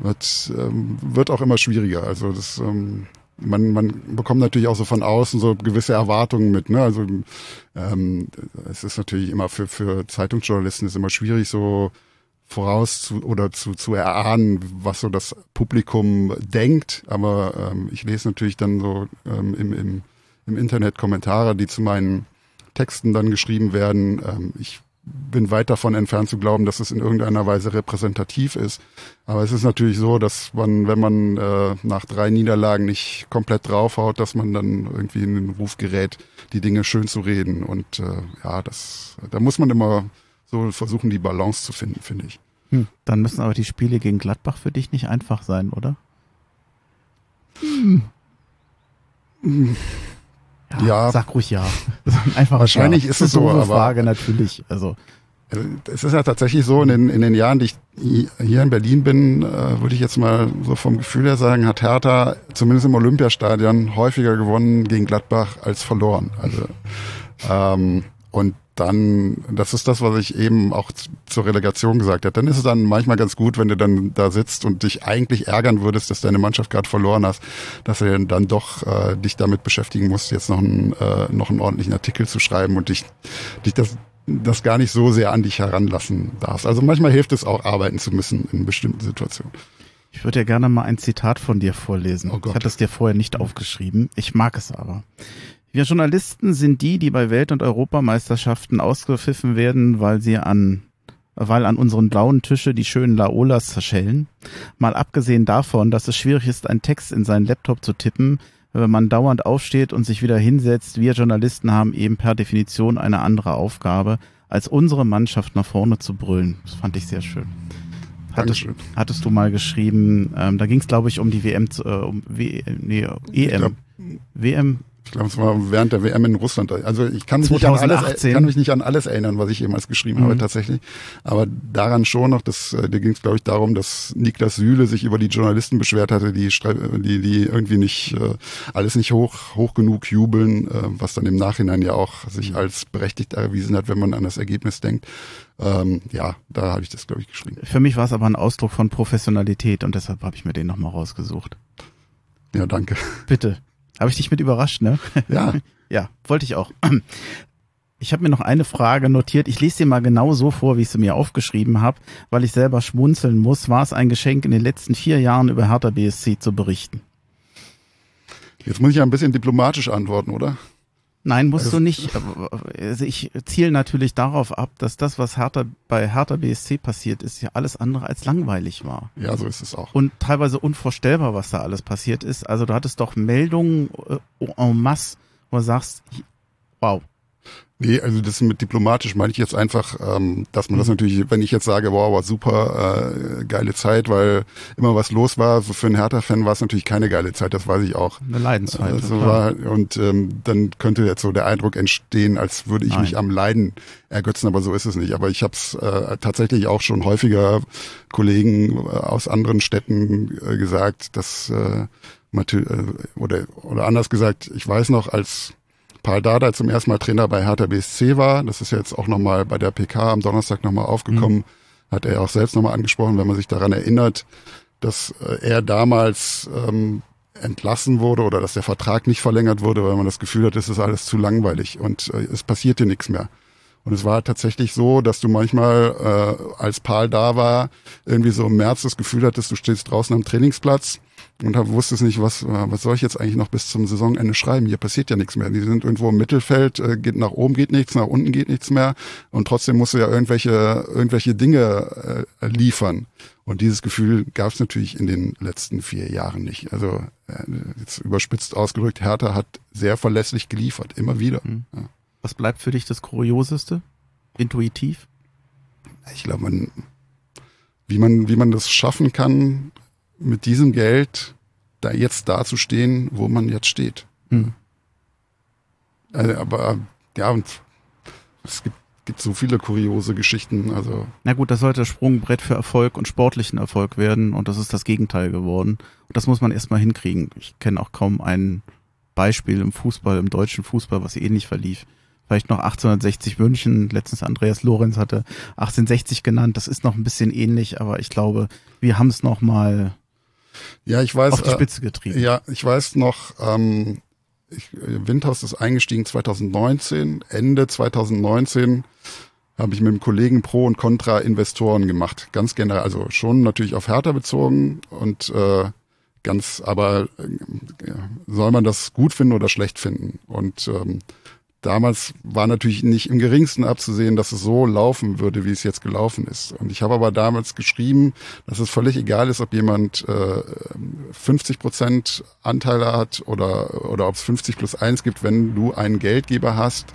wird, ähm, wird auch immer schwieriger. Also das, ähm, man, man bekommt natürlich auch so von außen so gewisse Erwartungen mit. Ne? Also ähm, es ist natürlich immer für, für Zeitungsjournalisten ist immer schwierig, so voraus zu, oder zu, zu erahnen, was so das Publikum denkt. Aber ähm, ich lese natürlich dann so ähm, im, im, im Internet Kommentare, die zu meinen Texten dann geschrieben werden. Ähm, ich bin weit davon entfernt zu glauben, dass es in irgendeiner Weise repräsentativ ist. Aber es ist natürlich so, dass man, wenn man äh, nach drei Niederlagen nicht komplett draufhaut, dass man dann irgendwie in den Ruf gerät, die Dinge schön zu reden. Und äh, ja, das, da muss man immer so versuchen, die Balance zu finden, finde ich. Hm, dann müssen aber die Spiele gegen Gladbach für dich nicht einfach sein, oder? Hm. Ja, ja. Sag ruhig ja. Einfach Wahrscheinlich ja. ist es so, aber Frage natürlich. Also es ist ja tatsächlich so, in den, in den Jahren, die ich hier in Berlin bin, äh, würde ich jetzt mal so vom Gefühl her sagen, hat Hertha zumindest im Olympiastadion häufiger gewonnen gegen Gladbach als verloren. Also ähm, und dann, das ist das, was ich eben auch zur Relegation gesagt habe, dann ist es dann manchmal ganz gut, wenn du dann da sitzt und dich eigentlich ärgern würdest, dass deine Mannschaft gerade verloren hast, dass du dann doch äh, dich damit beschäftigen musst, jetzt noch einen, äh, noch einen ordentlichen Artikel zu schreiben und dich, dich das, das gar nicht so sehr an dich heranlassen darfst. Also manchmal hilft es auch, arbeiten zu müssen in bestimmten Situationen. Ich würde ja gerne mal ein Zitat von dir vorlesen. Oh ich hatte es dir vorher nicht aufgeschrieben. Ich mag es aber. Wir Journalisten sind die, die bei Welt- und Europameisterschaften ausgepfiffen werden, weil sie an weil an unseren blauen Tische die schönen Laolas zerschellen. Mal abgesehen davon, dass es schwierig ist, einen Text in seinen Laptop zu tippen, wenn man dauernd aufsteht und sich wieder hinsetzt. Wir Journalisten haben eben per Definition eine andere Aufgabe, als unsere Mannschaft nach vorne zu brüllen. Das fand ich sehr schön. Hattest, hattest du mal geschrieben, ähm, da ging es glaube ich um die WM, zu- äh, um w, nee, EM. glaub- WM, Ich glaube, es war während der WM in Russland. Also ich kann mich, nicht an, alles, 2018. kann mich nicht an alles erinnern, was ich jemals geschrieben habe Mhm. tatsächlich. Aber daran schon noch, dass, äh, da ging es, glaube ich, darum, dass Niklas Süle sich über die Journalisten beschwert hatte, die, die, die irgendwie nicht äh, alles nicht hoch, hoch genug jubeln, äh, was dann im Nachhinein ja auch Mhm. sich als berechtigt erwiesen hat, wenn man an das Ergebnis denkt. Ähm, ja, da habe ich das, glaube ich, geschrieben. für mich war es aber ein Ausdruck von Professionalität und deshalb habe ich mir den nochmal rausgesucht. Ja, danke. Bitte. Habe ich dich mit überrascht, ne? Ja, Ja, wollte ich auch. Ich habe mir noch eine Frage notiert. Ich lese sie mal genau so vor, wie ich sie mir aufgeschrieben habe, weil ich selber schmunzeln muss. War es ein Geschenk, in den letzten vier Jahren über Hertha BSC zu berichten? jetzt muss ich ja ein bisschen diplomatisch antworten, oder? Nein, musst Also- du nicht. Also ich ziele natürlich darauf ab, dass das, was Hertha bei Hertha BSC passiert ist, ja alles andere als langweilig war. Ja, so ist es auch. Und teilweise unvorstellbar, was da alles passiert ist. Also du hattest doch Meldungen äh, en masse, wo du sagst, wow, Nee, also das mit diplomatisch meine ich jetzt einfach, ähm, dass man das natürlich, wenn ich jetzt sage, wow, war super, äh, geile Zeit, weil immer was los war, so für einen Hertha-Fan war es natürlich keine geile Zeit, das weiß ich auch. eine Leidensfall. Also war, und ähm, dann könnte jetzt so der Eindruck entstehen, als würde ich Nein. mich am Leiden ergötzen, aber so ist es nicht. Aber ich habe es äh, tatsächlich auch schon häufiger Kollegen äh, aus anderen Städten äh, gesagt, dass äh, äh, oder oder anders gesagt, ich weiß noch, als Paul Dardai zum ersten Mal Trainer bei Hertha BSC war, das ist jetzt auch nochmal bei der PK am Donnerstag nochmal aufgekommen, hat er auch selbst nochmal angesprochen, wenn man sich daran erinnert, dass äh, er damals ähm, entlassen wurde oder dass der Vertrag nicht verlängert wurde, weil man das Gefühl hat, es ist alles zu langweilig und äh, es passierte nichts mehr. Und es war tatsächlich so, dass du manchmal, äh, als Paul da war, irgendwie so im März das Gefühl hattest, du stehst draußen am Trainingsplatz und hab, wusstest nicht, was, äh, was soll ich jetzt eigentlich noch bis zum Saisonende schreiben? Hier passiert ja nichts mehr. Die sind irgendwo im Mittelfeld, äh, geht nach oben geht nichts, nach unten geht nichts mehr und trotzdem musst du ja irgendwelche, irgendwelche Dinge äh, liefern. Und dieses Gefühl gab es natürlich in den letzten vier Jahren nicht. Also äh, jetzt überspitzt ausgedrückt, Hertha hat sehr verlässlich geliefert, immer wieder. Ja. Was bleibt für dich das Kurioseste? Intuitiv? Ich glaube, man, wie man, wie man das schaffen kann, mit diesem Geld da jetzt dazustehen, wo man jetzt steht. Hm. Also, aber ja, und es gibt, gibt so viele kuriose Geschichten. Also Na gut, das sollte das Sprungbrett für Erfolg und sportlichen Erfolg werden und das ist das Gegenteil geworden. Und das muss man erstmal hinkriegen. Ich kenne auch kaum ein Beispiel im Fußball, im deutschen Fußball, was ähnlich verlief. Vielleicht noch 1860 München, letztens Andreas Lorenz hatte 1860 genannt, das ist noch ein bisschen ähnlich, aber ich glaube, wir haben es noch mal ja, ich weiß. auf die äh, Spitze getrieben. Ja, ich weiß noch, ähm, ich, äh, Windhaus ist eingestiegen 2019. Ende 2019 habe ich mit einem Kollegen Pro und Contra Investoren gemacht. Ganz generell, also schon natürlich auf Hertha bezogen und äh, ganz, aber äh, soll man das gut finden oder schlecht finden? Und ähm, damals war natürlich nicht im geringsten abzusehen, dass es so laufen würde, wie es jetzt gelaufen ist. Und ich habe aber damals geschrieben, dass es völlig egal ist, ob jemand äh, 50 Prozent Anteile hat oder, oder ob es 50 plus 1 gibt. Wenn du einen Geldgeber hast,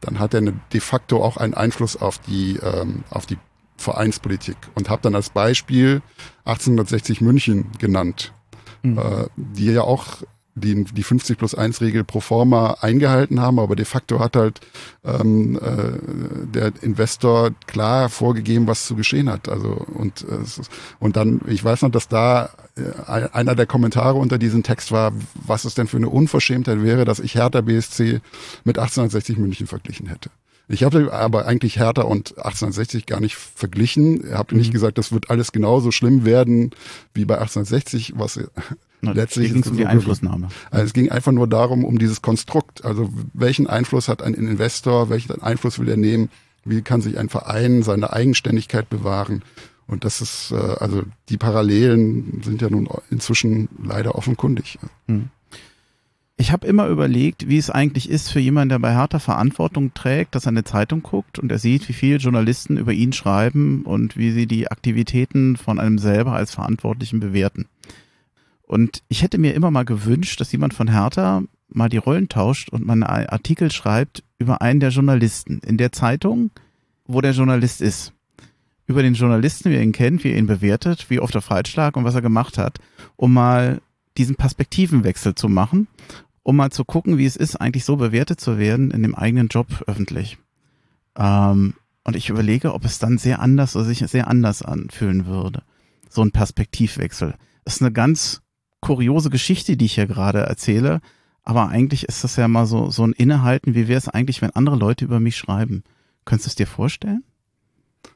dann hat er eine, de facto auch einen Einfluss auf die, ähm, auf die Vereinspolitik. Und habe dann als Beispiel 1860 München genannt, Mhm. äh, die ja auch die, die 50 plus 1 Regel pro forma eingehalten haben, aber de facto hat halt ähm, äh, der Investor klar vorgegeben, was zu geschehen hat. Also und äh, und dann, ich weiß noch, dass da äh, einer der Kommentare unter diesem Text war, was es denn für eine Unverschämtheit wäre, dass ich Hertha BSC mit 1860 München verglichen hätte. Ich habe aber eigentlich Hertha und 1860 gar nicht verglichen. Ich habe nicht gesagt, das wird alles genauso schlimm werden wie bei 1860, was Na, letztlich ging es um die Einflussnahme. also es ging einfach nur darum, um dieses Konstrukt. Also welchen Einfluss hat ein Investor, welchen Einfluss will er nehmen, wie kann sich ein Verein seine Eigenständigkeit bewahren. Und das ist, äh, also die Parallelen sind ja nun inzwischen leider offenkundig. Ich habe immer überlegt, wie es eigentlich ist für jemanden, der bei Hertha Verantwortung trägt, dass er eine Zeitung guckt und er sieht, wie viele Journalisten über ihn schreiben und wie sie die Aktivitäten von einem selber als Verantwortlichen bewerten. Und ich hätte mir immer mal gewünscht, dass jemand von Hertha mal die Rollen tauscht und mal einen Artikel schreibt über einen der Journalisten in der Zeitung, wo der Journalist ist. Über den Journalisten, wie er ihn kennt, wie er ihn bewertet, wie oft er falsch lag und was er gemacht hat, um mal diesen Perspektivenwechsel zu machen, um mal zu gucken, wie es ist, eigentlich so bewertet zu werden in dem eigenen Job öffentlich. Ähm, und ich überlege, ob es dann sehr anders oder sich sehr anders anfühlen würde. So ein Perspektivwechsel. Das ist eine ganz kuriose Geschichte, die ich hier gerade erzähle. Aber eigentlich ist das ja mal so, so ein Innehalten. Wie wäre es eigentlich, wenn andere Leute über mich schreiben? Könntest du es dir vorstellen?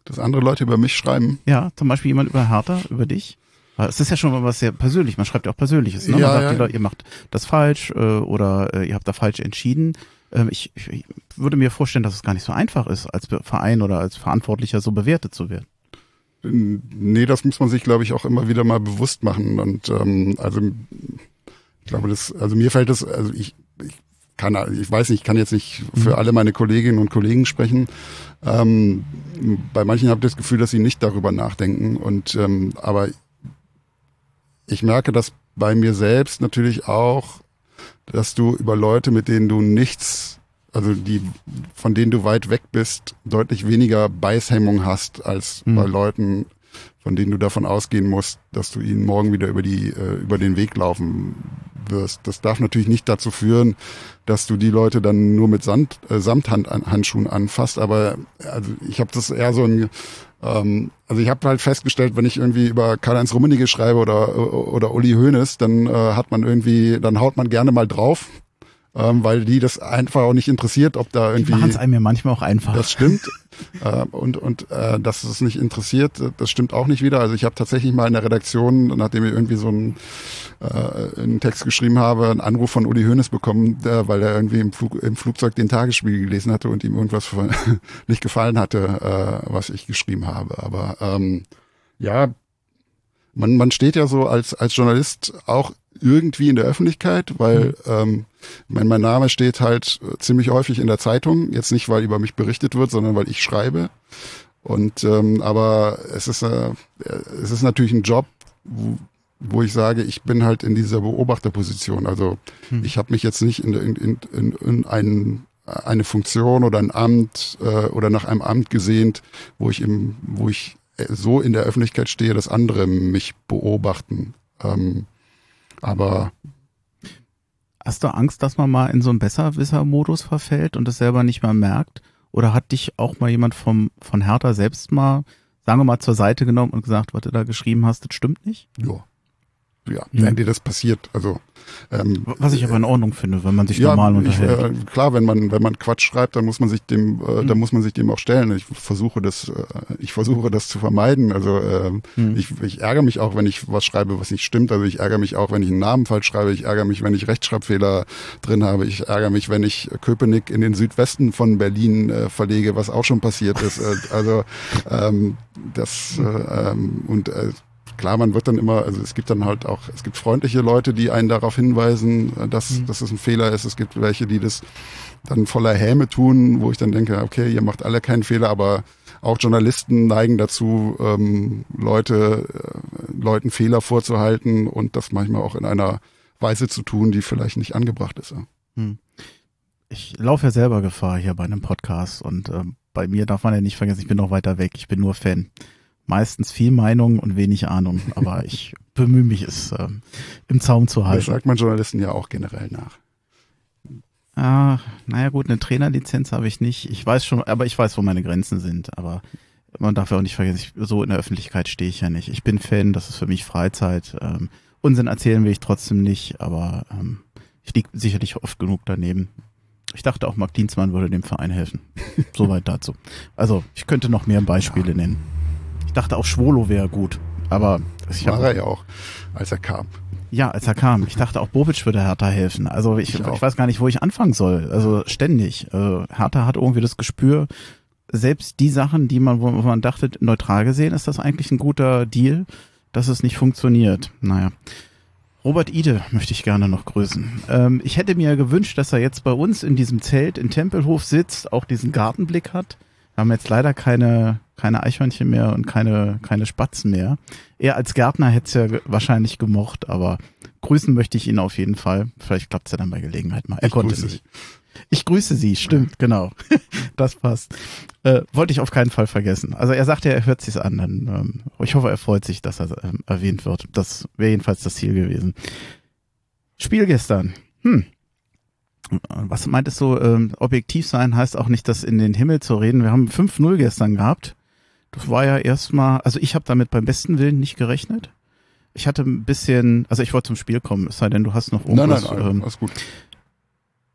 Dass andere Leute über mich schreiben? Ja, zum Beispiel jemand über Hertha, über dich? Es ist ja schon mal was sehr persönlich. Man schreibt ja auch Persönliches. Ne? Ja, Man sagt, ja. die Leute, ihr macht das falsch äh, oder äh, ihr habt da falsch entschieden. Ähm, ich, ich, würde mir vorstellen, dass es gar nicht so einfach ist, als Verein oder als Verantwortlicher so bewertet zu werden. Nee, das muss man sich, glaube ich, auch immer wieder mal bewusst machen. Und ähm, also ich glaube, das, also mir fällt das, also ich, ich kann, ich weiß nicht, ich kann jetzt nicht für alle meine Kolleginnen und Kollegen sprechen. Ähm, bei manchen habe ich das Gefühl, dass sie nicht darüber nachdenken. Und ähm, aber ich merke das bei mir selbst natürlich auch, dass du über Leute, mit denen du nichts, also die, von denen du weit weg bist, deutlich weniger Beißhemmung hast als Hm. bei Leuten, von denen du davon ausgehen musst, dass du ihnen morgen wieder über die, äh, über den Weg laufen wirst. Das darf natürlich nicht dazu führen, dass du die Leute dann nur mit Sand, äh, Samthandschuhen anfasst, aber also ich habe das eher so ein ähm, also ich habe halt festgestellt, wenn ich irgendwie über Karl-Heinz Rummenigge schreibe oder oder Uli Hoeneß, dann äh, hat man irgendwie, dann haut man gerne mal drauf, ähm, weil die das einfach auch nicht interessiert, ob da irgendwie Machen es einem ja manchmal auch einfach. das stimmt. äh, und und äh, dass es nicht interessiert, äh, das stimmt auch nicht wieder. Also ich habe tatsächlich mal in der Redaktion, nachdem ich irgendwie so einen, äh, einen Text geschrieben habe, einen Anruf von Uli Hoeneß bekommen, der, weil er irgendwie im, Flug, im Flugzeug den Tagesspiegel gelesen hatte und ihm irgendwas von, nicht gefallen hatte, äh, was ich geschrieben habe. Aber ähm, ja, man, man steht ja so als, als Journalist auch irgendwie in der Öffentlichkeit, weil ähm, mein, mein Name steht halt äh, ziemlich häufig in der Zeitung. Jetzt nicht, weil über mich berichtet wird, sondern weil ich schreibe. Und ähm, aber es ist äh, es ist natürlich ein Job, wo, wo ich sage, ich bin halt in dieser Beobachterposition. Also Hm. ich habe mich jetzt nicht in, in, in, in, in einen, eine Funktion oder ein Amt äh, oder nach einem Amt gesehnt, wo ich im, wo ich äh, so in der Öffentlichkeit stehe, dass andere mich beobachten. Ähm, aber Hast du Angst, dass man mal in so einen Besserwisser-Modus verfällt und das selber nicht mal merkt? Oder hat dich auch mal jemand vom, von Hertha selbst mal, sagen wir mal, zur Seite genommen und gesagt, was du da geschrieben hast, das stimmt nicht? ja, ja, Mhm. wenn dir das passiert, also ähm, Was ich aber in Ordnung finde, wenn man sich ja, normal ich, unterhält. äh, klar, wenn man wenn man Quatsch schreibt, dann muss man sich dem, äh, Mhm. dann muss man sich dem auch stellen. Ich versuche das, äh, ich versuche das zu vermeiden. Also ähm, Mhm. ich, ich ärgere mich auch, wenn ich was schreibe, was nicht stimmt. Also ich ärgere mich auch, wenn ich einen Namen falsch schreibe. Ich ärgere mich, wenn ich Rechtschreibfehler drin habe. Ich ärgere mich, wenn ich Köpenick in den Südwesten von Berlin äh, verlege, was auch schon passiert ist. Äh, also ähm, das äh, ähm, und äh, klar, man wird dann immer, also es gibt dann halt auch, es gibt freundliche Leute, die einen darauf hinweisen, äh, dass, Mhm. dass es ein Fehler ist. Es gibt welche, die das dann voller Häme tun, wo ich dann denke, okay, ihr macht alle keinen Fehler, aber auch Journalisten neigen dazu, ähm, Leute, äh, Leuten Fehler vorzuhalten und das manchmal auch in einer Weise zu tun, die vielleicht nicht angebracht ist. ja. Ich laufe ja selber Gefahr hier bei einem Podcast und ähm, bei mir darf man ja nicht vergessen, ich bin noch weiter weg, ich bin nur Fan. Meistens viel Meinung und wenig Ahnung, aber ich bemühe mich, es ähm, im Zaum zu Das halten. sagt man Journalisten ja auch generell nach. Ah, naja gut, eine Trainerlizenz habe ich nicht. Ich weiß schon, aber ich weiß, wo meine Grenzen sind. Aber man darf ja auch nicht vergessen, ich, so in der Öffentlichkeit stehe ich ja nicht. Ich bin Fan, das ist für mich Freizeit. Ähm, Unsinn erzählen will ich trotzdem nicht, aber ähm, ich liege sicherlich oft genug daneben. Ich dachte auch, Marc Dienstmann würde dem Verein helfen. Soweit dazu. Also, ich könnte noch mehr Beispiele nennen. Ich dachte auch, Schwolo wäre gut. Aber ich War er ja auch, als er kam. ja, als er kam. Ich dachte auch, Bobic würde Hertha helfen. Also ich, Ich ich, weiß gar nicht, wo ich anfangen soll. Also ständig. Äh, Hertha hat irgendwie das Gespür, selbst die Sachen, die man, wo wo man dachte, neutral gesehen, ist das eigentlich ein guter Deal, dass es nicht funktioniert. Naja. Robert Ide möchte ich gerne noch grüßen. Ähm, ich hätte mir gewünscht, dass er jetzt bei uns in diesem Zelt in Tempelhof sitzt, auch diesen Gartenblick hat, Wir haben jetzt leider keine, keine Eichhörnchen mehr und keine, keine Spatzen mehr. Er als Gärtner hätte es ja wahrscheinlich gemocht, aber grüßen möchte ich ihn auf jeden Fall. Vielleicht klappt es ja dann bei Gelegenheit mal. Er Ich konnte grüße nicht. Ich grüße Sie, stimmt, genau. das passt. Äh, wollte ich auf keinen Fall vergessen. Also er sagte, er hört sich's an. Dann, ähm, ich hoffe, er freut sich, dass er ähm, erwähnt wird. Das wäre jedenfalls das Ziel gewesen. Spiel gestern. Hm. Was meintest du, ähm, objektiv sein heißt auch nicht, das in den Himmel zu reden. Wir haben 5-0 gestern gehabt. Das war ja erstmal, also ich habe damit beim besten Willen nicht gerechnet. Ich hatte ein bisschen, also ich wollte zum Spiel kommen, es sei denn, du hast noch Nein, nein, irgendwas. nein, ähm, alles gut.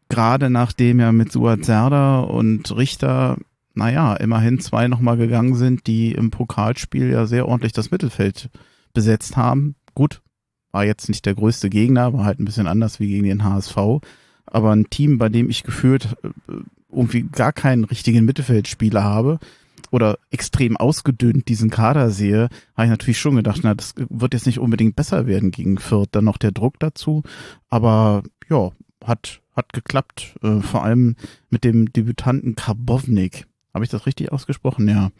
gerade nachdem ja mit Suat Serdar und Richter, naja, immerhin zwei nochmal gegangen sind, die im Pokalspiel ja sehr ordentlich das Mittelfeld besetzt haben. Gut, war jetzt nicht der größte Gegner, war halt ein bisschen anders wie gegen den HSV. Aber ein Team, bei dem ich gefühlt äh, irgendwie gar keinen richtigen Mittelfeldspieler habe oder extrem ausgedünnt diesen Kader sehe, habe ich natürlich schon gedacht, na, das wird jetzt nicht unbedingt besser werden gegen Fürth. Dann noch der Druck dazu. Aber ja, hat, hat geklappt. Äh, vor allem mit dem Debütanten Karbovnik. Habe ich das richtig ausgesprochen? Ja.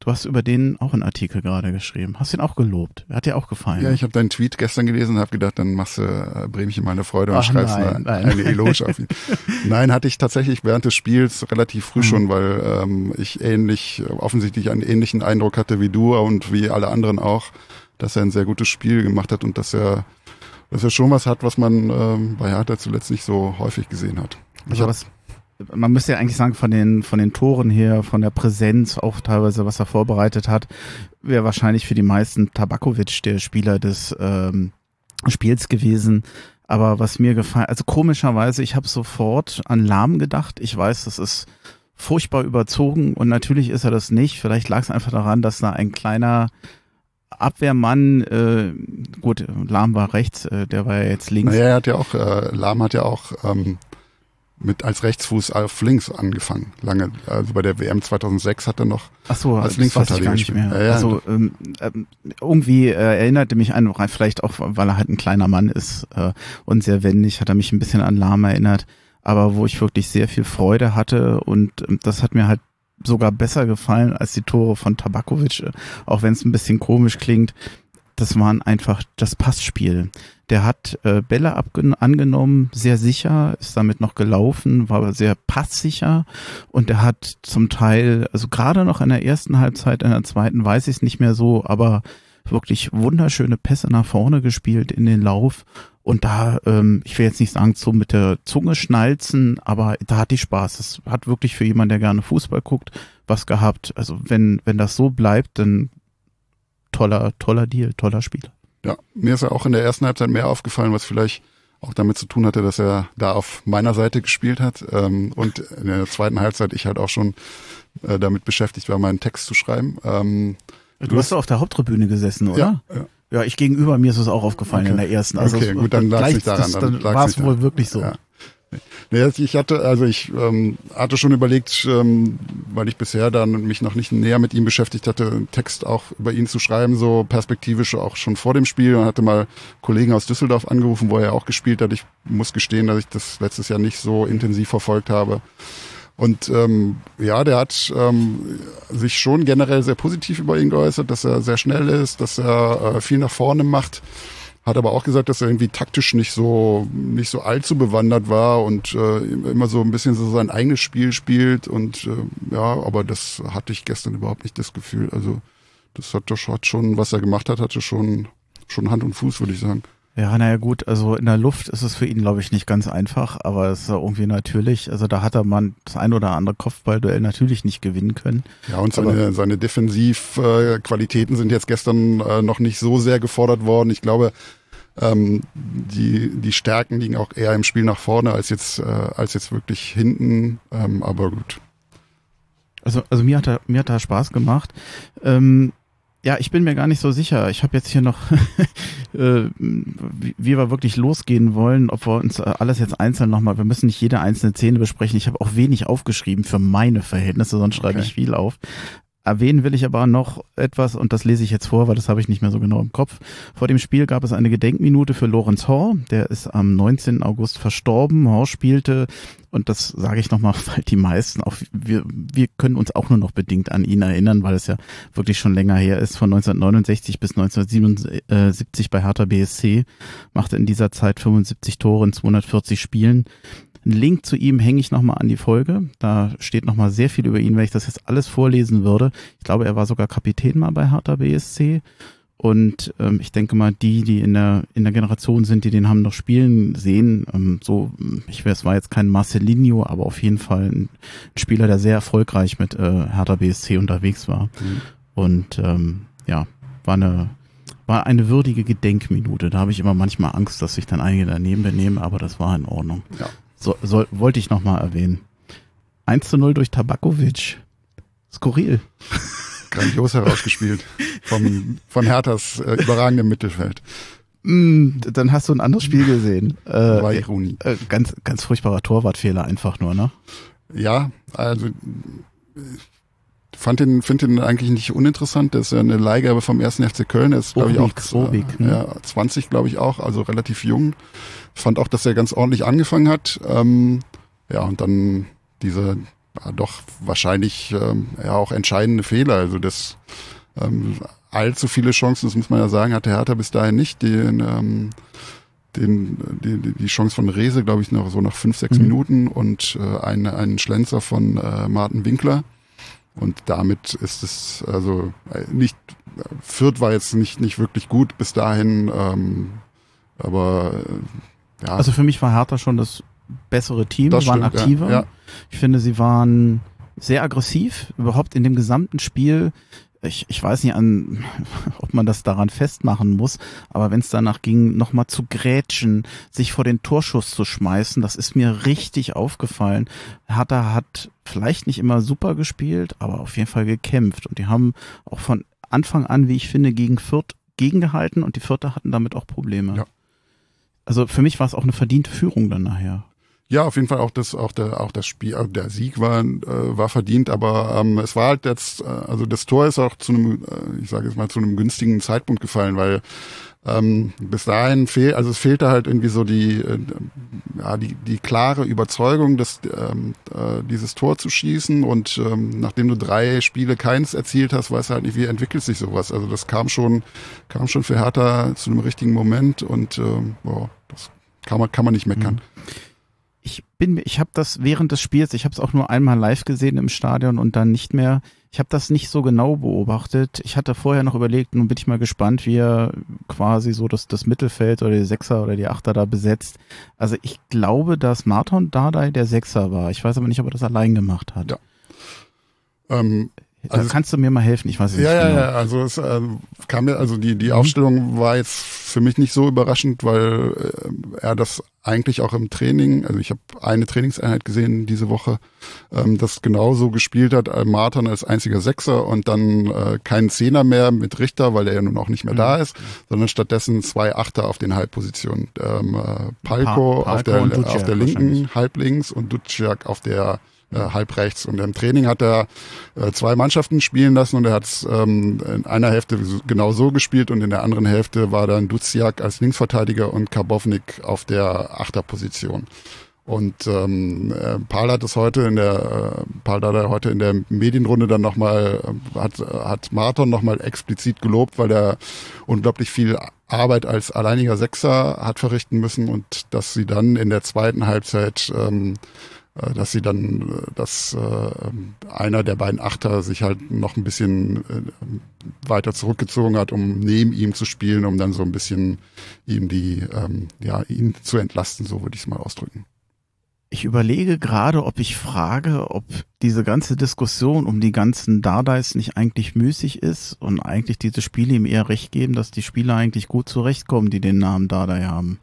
Du hast über den auch einen Artikel gerade geschrieben. Hast ihn auch gelobt. Hat dir auch gefallen. Ja, ich habe deinen Tweet gestern gelesen und habe gedacht, dann machst du äh, Bremchen meine Freude und Ach, schreibst nein, eine, nein. eine Eloge auf ihn. Nein, hatte ich tatsächlich während des Spiels relativ früh Mhm. schon, weil ähm, ich ähnlich, offensichtlich einen ähnlichen Eindruck hatte wie du und wie alle anderen auch, dass er ein sehr gutes Spiel gemacht hat und dass er, dass er schon was hat, was man ähm, bei Hertha zuletzt nicht so häufig gesehen hat. Ich Also was, man müsste ja eigentlich sagen, von den, von den Toren her, von der Präsenz, auch teilweise, was er vorbereitet hat, wäre wahrscheinlich für die meisten Tabakovic der Spieler des ähm, Spiels gewesen. Aber was mir gefallen, also komischerweise, ich habe sofort an Lahm gedacht. Ich weiß, das ist furchtbar überzogen und natürlich ist er das nicht. Vielleicht lag es einfach daran, dass da ein kleiner Abwehrmann, äh, gut, Lahm war rechts, äh, der war ja jetzt links. Naja, er hat ja auch, äh, Lahm hat ja auch ähm, mit als Rechtsfuß auf links angefangen. Lange, also bei der WM 2006 hat er noch Ach so, Als Linksverteidiger gespielt. mehr. Ja, ja, also ähm, ähm, irgendwie äh, erinnerte mich an, vielleicht auch, weil er halt ein kleiner Mann ist äh, und sehr wendig, hat er mich ein bisschen an Lahm erinnert. Aber wo ich wirklich sehr viel Freude hatte und ähm, das hat mir halt sogar besser gefallen als die Tore von Tabakovic, äh, auch wenn es ein bisschen komisch klingt. Das waren einfach das Passspiel. Der hat äh, Bälle angenommen, sehr sicher, ist damit noch gelaufen, war aber sehr passsicher und er hat zum Teil, also gerade noch in der ersten Halbzeit, in der zweiten weiß ich es nicht mehr so, aber wirklich wunderschöne Pässe nach vorne gespielt in den Lauf. Und da, ähm, ich will jetzt nicht sagen, so mit der Zunge schnalzen, aber da hatte ich Spaß. Das hat wirklich für jemanden, der gerne Fußball guckt, was gehabt. Also wenn, wenn das so bleibt, dann toller, toller Deal, toller Spieler. Ja, mir ist ja auch in der ersten Halbzeit mehr aufgefallen, was vielleicht auch damit zu tun hatte, dass er da auf meiner Seite gespielt hat ähm, und in der zweiten Halbzeit ich halt auch schon äh, damit beschäftigt war, meinen Text zu schreiben. Ähm, Du, hast doch auf der Haupttribüne gesessen, oder? ja, ja. Ja, ich gegenüber, mir ist es auch aufgefallen Okay. in der ersten. Also Okay, es- gut, dann lag's gleich- nicht daran, das- dann Dann war es wohl wirklich so. Ja. Nee, ich hatte, also ich ähm, hatte schon überlegt, ähm, weil ich bisher dann mich noch nicht näher mit ihm beschäftigt hatte, einen Text auch über ihn zu schreiben, so perspektivisch auch schon vor dem Spiel und hatte mal Kollegen aus Düsseldorf angerufen, wo er auch gespielt hat. Ich muss gestehen, dass ich das letztes Jahr nicht so intensiv verfolgt habe. Und ähm, ja, der hat ähm, sich schon generell sehr positiv über ihn geäußert, dass er sehr schnell ist, dass er äh, viel nach vorne macht. Hat aber auch gesagt, dass er irgendwie taktisch nicht so nicht so allzu bewandert war und äh, immer so ein bisschen so sein eigenes Spiel spielt. Und äh, ja, aber das hatte ich gestern überhaupt nicht das Gefühl. Also das hat doch schon, was er gemacht hat, hatte schon schon Hand und Fuß, würde ich sagen. Ja, naja gut, also in der Luft ist es für ihn, glaube ich, nicht ganz einfach, aber es ist irgendwie natürlich. Also da hat er mal das ein oder andere Kopfballduell natürlich nicht gewinnen können. Ja, und seine, seine Defensivqualitäten sind jetzt gestern äh, noch nicht so sehr gefordert worden. Ich glaube, ähm, die, die Stärken liegen auch eher im Spiel nach vorne als jetzt, äh, als jetzt wirklich hinten. Ähm, aber gut. Also, also mir hat er, mir hat er Spaß gemacht. Ähm, ja, ich bin mir gar nicht so sicher. Ich habe jetzt hier noch, äh, wie, wie wir wirklich losgehen wollen, ob wir uns alles jetzt einzeln nochmal, wir müssen nicht jede einzelne Szene besprechen. Ich habe auch wenig aufgeschrieben für meine Verhältnisse, sonst schreibe Okay. ich viel auf. Erwähnen will ich aber noch etwas, und das lese ich jetzt vor, weil das habe ich nicht mehr so genau im Kopf. Vor dem Spiel gab es eine Gedenkminute für Lorenz Horr, der ist am 19. August verstorben. Horr spielte, und das sage ich nochmal, weil die meisten auch, wir, wir können uns auch nur noch bedingt an ihn erinnern, weil es ja wirklich schon länger her ist, von 1969 bis 1977 bei Hertha BSC, machte in dieser Zeit 75 Tore in 240 Spielen. Einen Link zu ihm hänge ich nochmal an die Folge. Da steht nochmal sehr viel über ihn, wenn ich das jetzt alles vorlesen würde. Ich glaube, er war sogar Kapitän mal bei Hertha BSC. Und ähm, ich denke mal, die, die in der, in der Generation sind, die den haben noch spielen sehen, ähm, so, ich weiß, es war jetzt kein Marcelinho, aber auf jeden Fall ein, Spieler, der sehr erfolgreich mit äh, Hertha BSC unterwegs war. Mhm. Und ähm, ja, war eine, war eine würdige Gedenkminute. Da habe ich immer manchmal Angst, dass sich dann einige daneben benehmen, aber das war in Ordnung. Ja. So, soll, wollte ich nochmal erwähnen. 1 zu 0 durch Tabakovic. Skurril. Grandios herausgespielt. Vom, von Herthas äh, überragendem Mittelfeld. Mm, dann hast du ein anderes Spiel gesehen. Äh, War Ironie. Äh, ganz, ganz furchtbarer Torwartfehler einfach nur, ne? Ja, also fand den, finde den eigentlich nicht uninteressant. Das ist ja eine Leihgabe vom ersten FC Köln. Er ist, glaube ich, auch Obig, ne? ja, 20, glaube ich, auch, also relativ jung. Fand auch, dass er ganz ordentlich angefangen hat. Ähm, ja, und dann diese ja, doch wahrscheinlich ähm, ja auch entscheidende Fehler. Also das ähm, allzu viele Chancen, das muss man ja sagen, hatte Hertha bis dahin nicht. Den, ähm, den, die, die Chance von Rese, glaube ich, noch so nach fünf, sechs mhm. Minuten und äh, ein, einen Schlenzer von äh, Martin Winkler. Und damit ist es also äh, nicht, Fürth war jetzt nicht, nicht wirklich gut bis dahin, ähm, aber äh, ja. Also für mich war Hertha schon das bessere Team, das waren stimmt, aktiver. Ja, ja. Ich finde, sie waren sehr aggressiv, überhaupt in dem gesamten Spiel. Ich, ich weiß nicht, an, ob man das daran festmachen muss, aber wenn es danach ging, nochmal zu grätschen, sich vor den Torschuss zu schmeißen, das ist mir richtig aufgefallen. Hertha hat vielleicht nicht immer super gespielt, aber auf jeden Fall gekämpft. Und die haben auch von Anfang an, wie ich finde, gegen Fürth gegengehalten und die Vierter hatten damit auch Probleme. Ja. Also für mich war es auch eine verdiente Führung dann nachher. Ja, auf jeden Fall auch das, auch der, auch das Spiel, also der Sieg war, äh, war verdient, aber ähm, es war halt jetzt, äh, also das Tor ist auch zu einem, äh, ich sage jetzt mal zu einem günstigen Zeitpunkt gefallen, weil ähm, bis dahin fehlt, also es fehlte halt irgendwie so die, äh, ja, die, die klare Überzeugung, dass ähm, äh, dieses Tor zu schießen und ähm, nachdem du drei Spiele keins erzielt hast, weißt du halt nicht, wie entwickelt sich sowas. Also das kam schon, kam schon für Hertha zu einem richtigen Moment und ähm, boah, das kann man, kann man nicht meckern. Mhm ich bin, ich habe das während des Spiels, ich habe es auch nur einmal live gesehen im Stadion und dann nicht mehr. Ich habe das nicht so genau beobachtet. Ich hatte vorher noch überlegt, nun bin ich mal gespannt, wie er quasi so das, das Mittelfeld oder die Sechser oder die Achter da besetzt. Also ich glaube, dass Martin Dardai der Sechser war. Ich weiß aber nicht, ob er das allein gemacht hat. Ja. Ähm, also kannst du mir mal helfen? Ich weiß es ja, nicht. Ja, genau. ja, also es äh, kam mir, also die, die mhm. Aufstellung war jetzt für mich nicht so überraschend, weil äh, er das eigentlich auch im Training, also ich habe eine Trainingseinheit gesehen diese Woche, ähm, das genauso gespielt hat, äh, Martin als einziger Sechser und dann äh, keinen Zehner mehr mit Richter, weil er ja nun auch nicht mehr mhm. da ist, sondern stattdessen zwei Achter auf den Halbpositionen. Ähm, äh, Palko, pa Palko auf der, auf der linken Halblinks und Duciak auf der äh, halb rechts. Und im Training hat er äh, zwei Mannschaften spielen lassen und er hat ähm, in einer Hälfte genau so gespielt und in der anderen Hälfte war dann Duziak als Linksverteidiger und Karbovnik auf der Achterposition. Und ähm, äh, Paul hat es heute in der äh, Paul hat heute in der Medienrunde dann nochmal äh, hat hat Marton nochmal explizit gelobt, weil er unglaublich viel Arbeit als alleiniger Sechser hat verrichten müssen und dass sie dann in der zweiten Halbzeit ähm, äh, dass sie dann, äh, dass äh, einer der beiden Achter sich halt noch ein bisschen äh, weiter zurückgezogen hat, um neben ihm zu spielen, um dann so ein bisschen ihm die, ähm, ja, ihn zu entlasten, so würde ich es mal ausdrücken. Ich überlege gerade, ob ich frage, ob diese ganze Diskussion um die ganzen Dardais nicht eigentlich müßig ist und eigentlich diese Spiele ihm eher recht geben, dass die Spieler eigentlich gut zurechtkommen, die den Namen Dardai haben.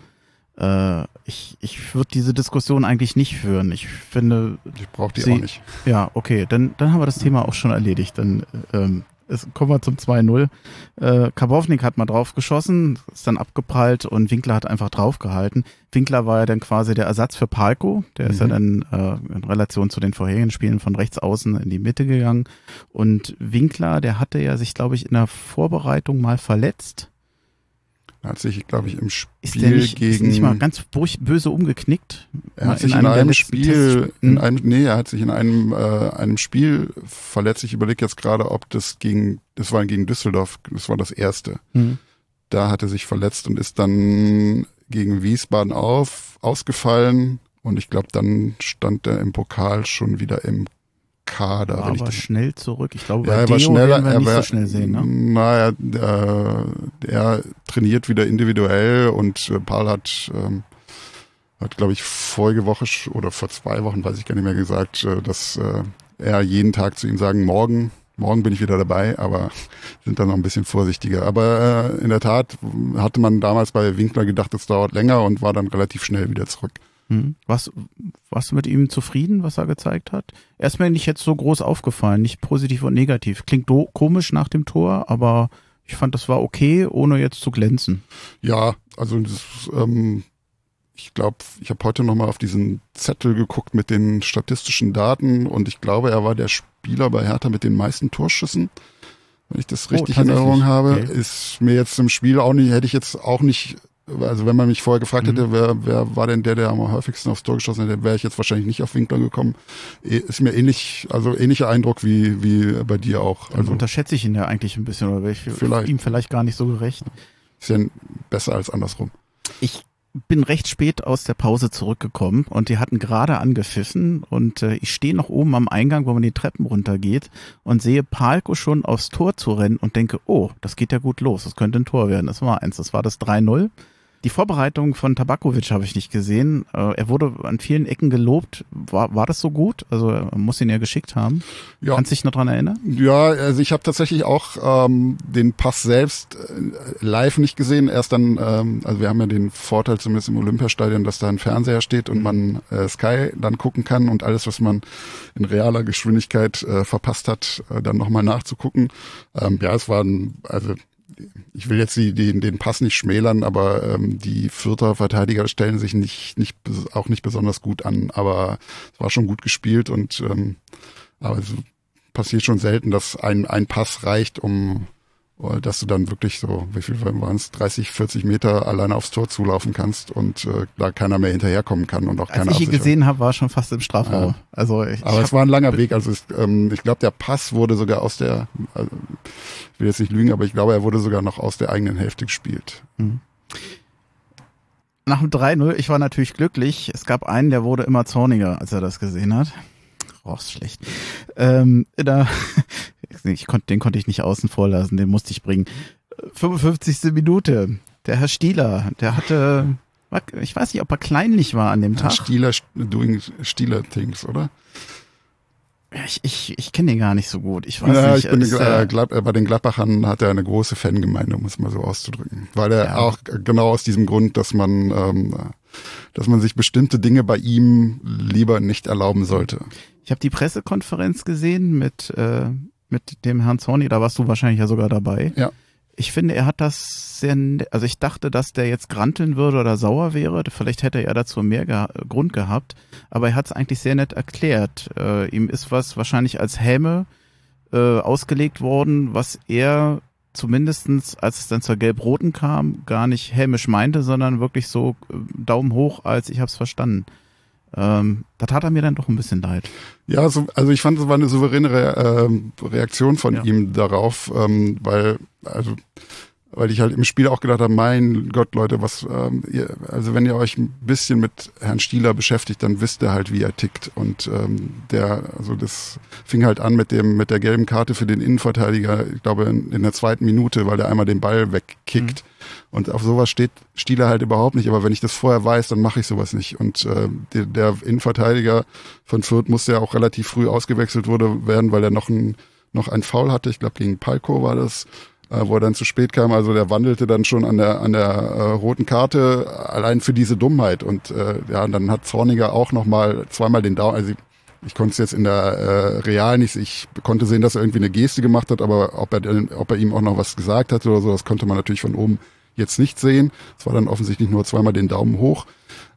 Äh, ich ich würde diese Diskussion eigentlich nicht führen. Ich finde. Ich brauche die sie, auch nicht. Ja, okay, dann, dann haben wir das Thema auch schon erledigt. Dann, ähm, es, kommen wir zum 2-0. Äh, Karbovnik hat mal drauf geschossen, ist dann abgeprallt und Winkler hat einfach draufgehalten. Winkler war ja dann quasi der Ersatz für Palko. Der mhm. ist ja mhm. dann äh, in Relation zu den vorherigen Spielen von rechts außen in die Mitte gegangen. Und Winkler, der hatte ja sich, glaube ich, in der Vorbereitung mal verletzt er hat sich, glaube ich, im Spiel ist der nicht, gegen. Ist nicht mal ganz böse umgeknickt. Er hat sich in, in einem, einem Spiel, in hm? einem, nee, er hat sich in einem, äh, einem Spiel verletzt. Ich überlege jetzt gerade, ob das gegen, das war gegen Düsseldorf, das war das erste. Mhm. Da hat er sich verletzt und ist dann gegen Wiesbaden auf, ausgefallen. Und ich glaube, dann stand er im Pokal schon wieder im Kader. War aber schnell zurück. Ich glaube, bei ja, er war schneller, wir er nicht war, so schnell sehen. Ne? Naja, er, er trainiert wieder individuell und äh, Paul hat, ähm, hat glaube ich, vorige Woche oder vor zwei Wochen, weiß ich gar nicht mehr, gesagt, äh, dass äh, er jeden Tag zu ihm sagen, morgen, morgen bin ich wieder dabei, aber sind dann noch ein bisschen vorsichtiger. Aber äh, in der Tat hatte man damals bei Winkler gedacht, es dauert länger und war dann relativ schnell wieder zurück. Hm. Was, warst du mit ihm zufrieden, was er gezeigt hat? Er ist mir nicht jetzt so groß aufgefallen, nicht positiv und negativ. Klingt komisch nach dem Tor, aber ich fand, das war okay, ohne jetzt zu glänzen. Ja, also das, ähm, ich glaube, ich habe heute nochmal auf diesen Zettel geguckt mit den statistischen Daten und ich glaube, er war der Spieler bei Hertha mit den meisten Torschüssen. Wenn ich das oh, richtig oh, in Erinnerung habe, okay. ist mir jetzt im Spiel auch nicht, hätte ich jetzt auch nicht also wenn man mich vorher gefragt hätte, mhm. wer, wer war denn der, der am häufigsten aufs Tor geschossen hätte, wäre ich jetzt wahrscheinlich nicht auf Winkler gekommen. Eh, ist mir ähnlich, also ähnlicher Eindruck wie, wie bei dir auch. Also unterschätze ich ihn ja eigentlich ein bisschen oder wäre ich vielleicht. ihm vielleicht gar nicht so gerecht. Ist ja besser als andersrum. Ich bin recht spät aus der Pause zurückgekommen und die hatten gerade angepfiffen und äh, ich stehe noch oben am Eingang, wo man die Treppen runtergeht und sehe Palko schon aufs Tor zu rennen und denke, oh, das geht ja gut los, das könnte ein Tor werden. Das war eins, das war das 3-0. Die Vorbereitung von Tabakovic habe ich nicht gesehen. Äh, er wurde an vielen Ecken gelobt. War, war das so gut? Also er muss ihn ja geschickt haben. Ja. Kannst du dich noch dran erinnern? Ja, also ich habe tatsächlich auch ähm, den Pass selbst äh, live nicht gesehen. Erst dann, ähm, also wir haben ja den Vorteil zumindest im Olympiastadion, dass da ein Fernseher steht und man äh, Sky dann gucken kann und alles, was man in realer Geschwindigkeit äh, verpasst hat, äh, dann nochmal nachzugucken. Ähm, ja, es waren, also ich will jetzt die, den, den Pass nicht schmälern, aber ähm, die Fürther Verteidiger stellen sich nicht, nicht auch nicht besonders gut an, aber es war schon gut gespielt und ähm, aber es passiert schon selten, dass ein, ein Pass reicht, um dass du dann wirklich so, wie viel waren es, 30, 40 Meter alleine aufs Tor zulaufen kannst und äh, da keiner mehr hinterherkommen kann und auch Als keiner Als ich ihn gesehen habe, war schon fast im Strafraum. Ja. Also ich, Aber ich es war ein langer Weg. Also es, ähm, ich glaube, der Pass wurde sogar aus der, also, ich will jetzt nicht lügen, aber ich glaube, er wurde sogar noch aus der eigenen Hälfte gespielt. Mhm. Nach dem 3-0, ich war natürlich glücklich. Es gab einen, der wurde immer zorniger, als er das gesehen hat. Oh, ist schlecht. Ähm, da, ich konnte, den konnte ich nicht außen vor lassen, den musste ich bringen. 55. Minute. Der Herr Stieler, der hatte, ich weiß nicht, ob er kleinlich war an dem Tag. Stieler doing Stieler Things, oder? Ich, ich, ich kenne den gar nicht so gut. Ich weiß ja, nicht. Ich bin, äh, Glad, bei den Gladbachern hat er eine große Fangemeinde, um es mal so auszudrücken. Weil er ja. auch genau aus diesem Grund, dass man, ähm, dass man sich bestimmte Dinge bei ihm lieber nicht erlauben sollte. Ich habe die Pressekonferenz gesehen mit, äh, mit dem Herrn Zorni, da warst du wahrscheinlich ja sogar dabei. Ja. Ich finde, er hat das sehr, also ich dachte, dass der jetzt granteln würde oder sauer wäre. Vielleicht hätte er dazu mehr ge Grund gehabt. Aber er hat es eigentlich sehr nett erklärt. Äh, ihm ist was wahrscheinlich als Häme äh, ausgelegt worden, was er zumindestens, als es dann zur Gelb-Roten kam, gar nicht hämisch meinte, sondern wirklich so äh, Daumen hoch, als ich habe es verstanden. Ähm, da tat er mir dann doch ein bisschen leid. Ja, so, also ich fand, es war eine souveräne Re äh, Reaktion von ja. ihm darauf, ähm, weil, also weil ich halt im Spiel auch gedacht habe, mein Gott, Leute, was, ähm, ihr, also wenn ihr euch ein bisschen mit Herrn Stieler beschäftigt, dann wisst ihr halt, wie er tickt. Und ähm, der, also das fing halt an mit dem, mit der gelben Karte für den Innenverteidiger, ich glaube, in, in der zweiten Minute, weil der einmal den Ball wegkickt. Mhm. Und auf sowas steht Stieler halt überhaupt nicht. Aber wenn ich das vorher weiß, dann mache ich sowas nicht. Und äh, der, der Innenverteidiger von Fürth musste ja auch relativ früh ausgewechselt wurde werden, weil er noch ein noch ein Foul hatte. Ich glaube, gegen Palko war das wo er dann zu spät kam. Also der wandelte dann schon an der, an der äh, roten Karte allein für diese Dummheit. Und äh, ja, dann hat Zorniger auch nochmal zweimal den Daumen, also ich konnte es jetzt in der äh, Real nicht, ich konnte sehen, dass er irgendwie eine Geste gemacht hat, aber ob er, denn- ob er ihm auch noch was gesagt hat oder so, das konnte man natürlich von oben jetzt nicht sehen. Es war dann offensichtlich nur zweimal den Daumen hoch.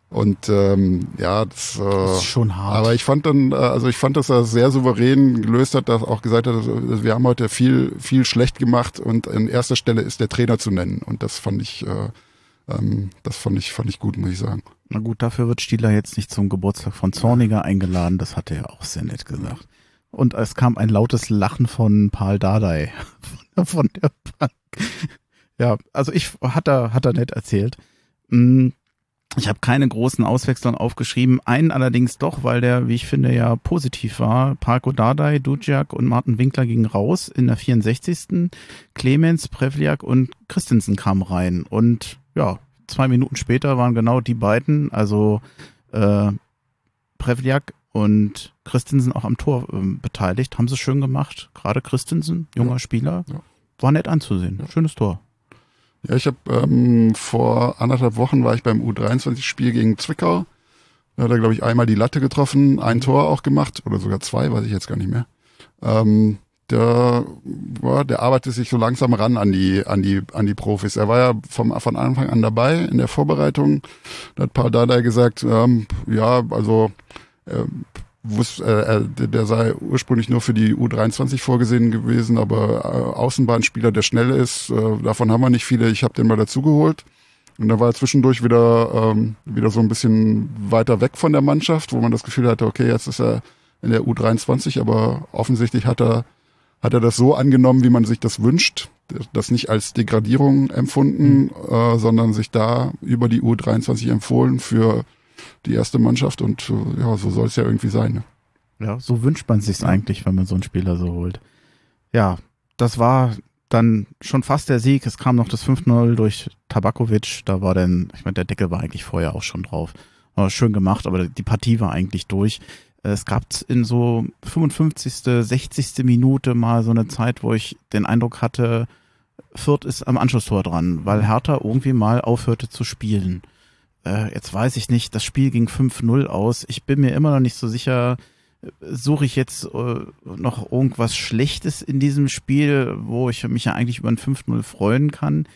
Und ähm, ja, das, äh, Das ist schon hart. aber ich fand dann, äh, also ich fand, dass er sehr souverän gelöst hat, dass auch gesagt hat, also wir haben heute viel, viel schlecht gemacht und an erster Stelle ist der Trainer zu nennen. Und das fand ich, äh, ähm, das fand ich, fand ich gut, muss ich sagen. Na gut, dafür wird Stieler jetzt nicht zum Geburtstag von Zorniger eingeladen. Das hat er ja auch sehr nett gesagt. Und es kam ein lautes Lachen von Paul Dardai von, der Bank. Ja, also ich hat er hat er nett erzählt. Mm, Ich habe keine großen Auswechslungen aufgeschrieben, einen allerdings doch, weil der, wie ich finde, ja positiv war. Parko Dardai, Duciak und Martin Winkler gingen raus in der 64. Clemens, Prevliak und Christensen kamen rein. Und ja, zwei Minuten später waren genau die beiden, also äh, Prevliak und Christensen auch am Tor ähm, beteiligt. Haben sie schön gemacht. Gerade Christensen, junger Ja. Spieler. Ja. War nett anzusehen. Schönes Tor. Ja, ich habe ähm, vor anderthalb Wochen war ich beim U23-Spiel gegen Zwickau. Da hat er, glaube ich, einmal die Latte getroffen, ein Tor auch gemacht oder sogar zwei, weiß ich jetzt gar nicht mehr. Ähm, der, ja, der arbeitet sich so langsam ran an die, an die, an die Profis. Er war ja vom, von Anfang an dabei in der Vorbereitung. Da hat Paul Dardai gesagt, ähm, ja, also ähm, wus- äh, äh, der sei ursprünglich nur für die U23 vorgesehen gewesen, aber äh, Außenbahnspieler, der schnell ist, äh, davon haben wir nicht viele. Ich habe den mal dazugeholt. Und da war er zwischendurch wieder, ähm, wieder so ein bisschen weiter weg von der Mannschaft, wo man das Gefühl hatte, okay, jetzt ist er in der U23, aber offensichtlich hat er, hat er das so angenommen, wie man sich das wünscht, das nicht als Degradierung empfunden, äh, sondern sich da über die U23 empfohlen für die erste Mannschaft und äh, ja, so soll es ja irgendwie sein. Ne? Ja, so wünscht man sich's eigentlich, wenn man so einen Spieler so holt. Ja, das war dann schon fast der Sieg. Es kam noch das 5-0 durch Tabakovic. Da war dann, ich meine, der Deckel war eigentlich vorher auch schon drauf. War schön gemacht, aber die Partie war eigentlich durch. Es gab in so 55., 60. Minute mal so eine Zeit, wo ich den Eindruck hatte, Fürth ist am Anschlusstor dran, weil Hertha irgendwie mal aufhörte zu spielen. Äh, jetzt weiß ich nicht, das Spiel ging 5-0 aus. Ich bin mir immer noch nicht so sicher, suche ich jetzt äh, noch irgendwas Schlechtes in diesem Spiel, wo ich mich ja eigentlich über ein 5-0 freuen kann.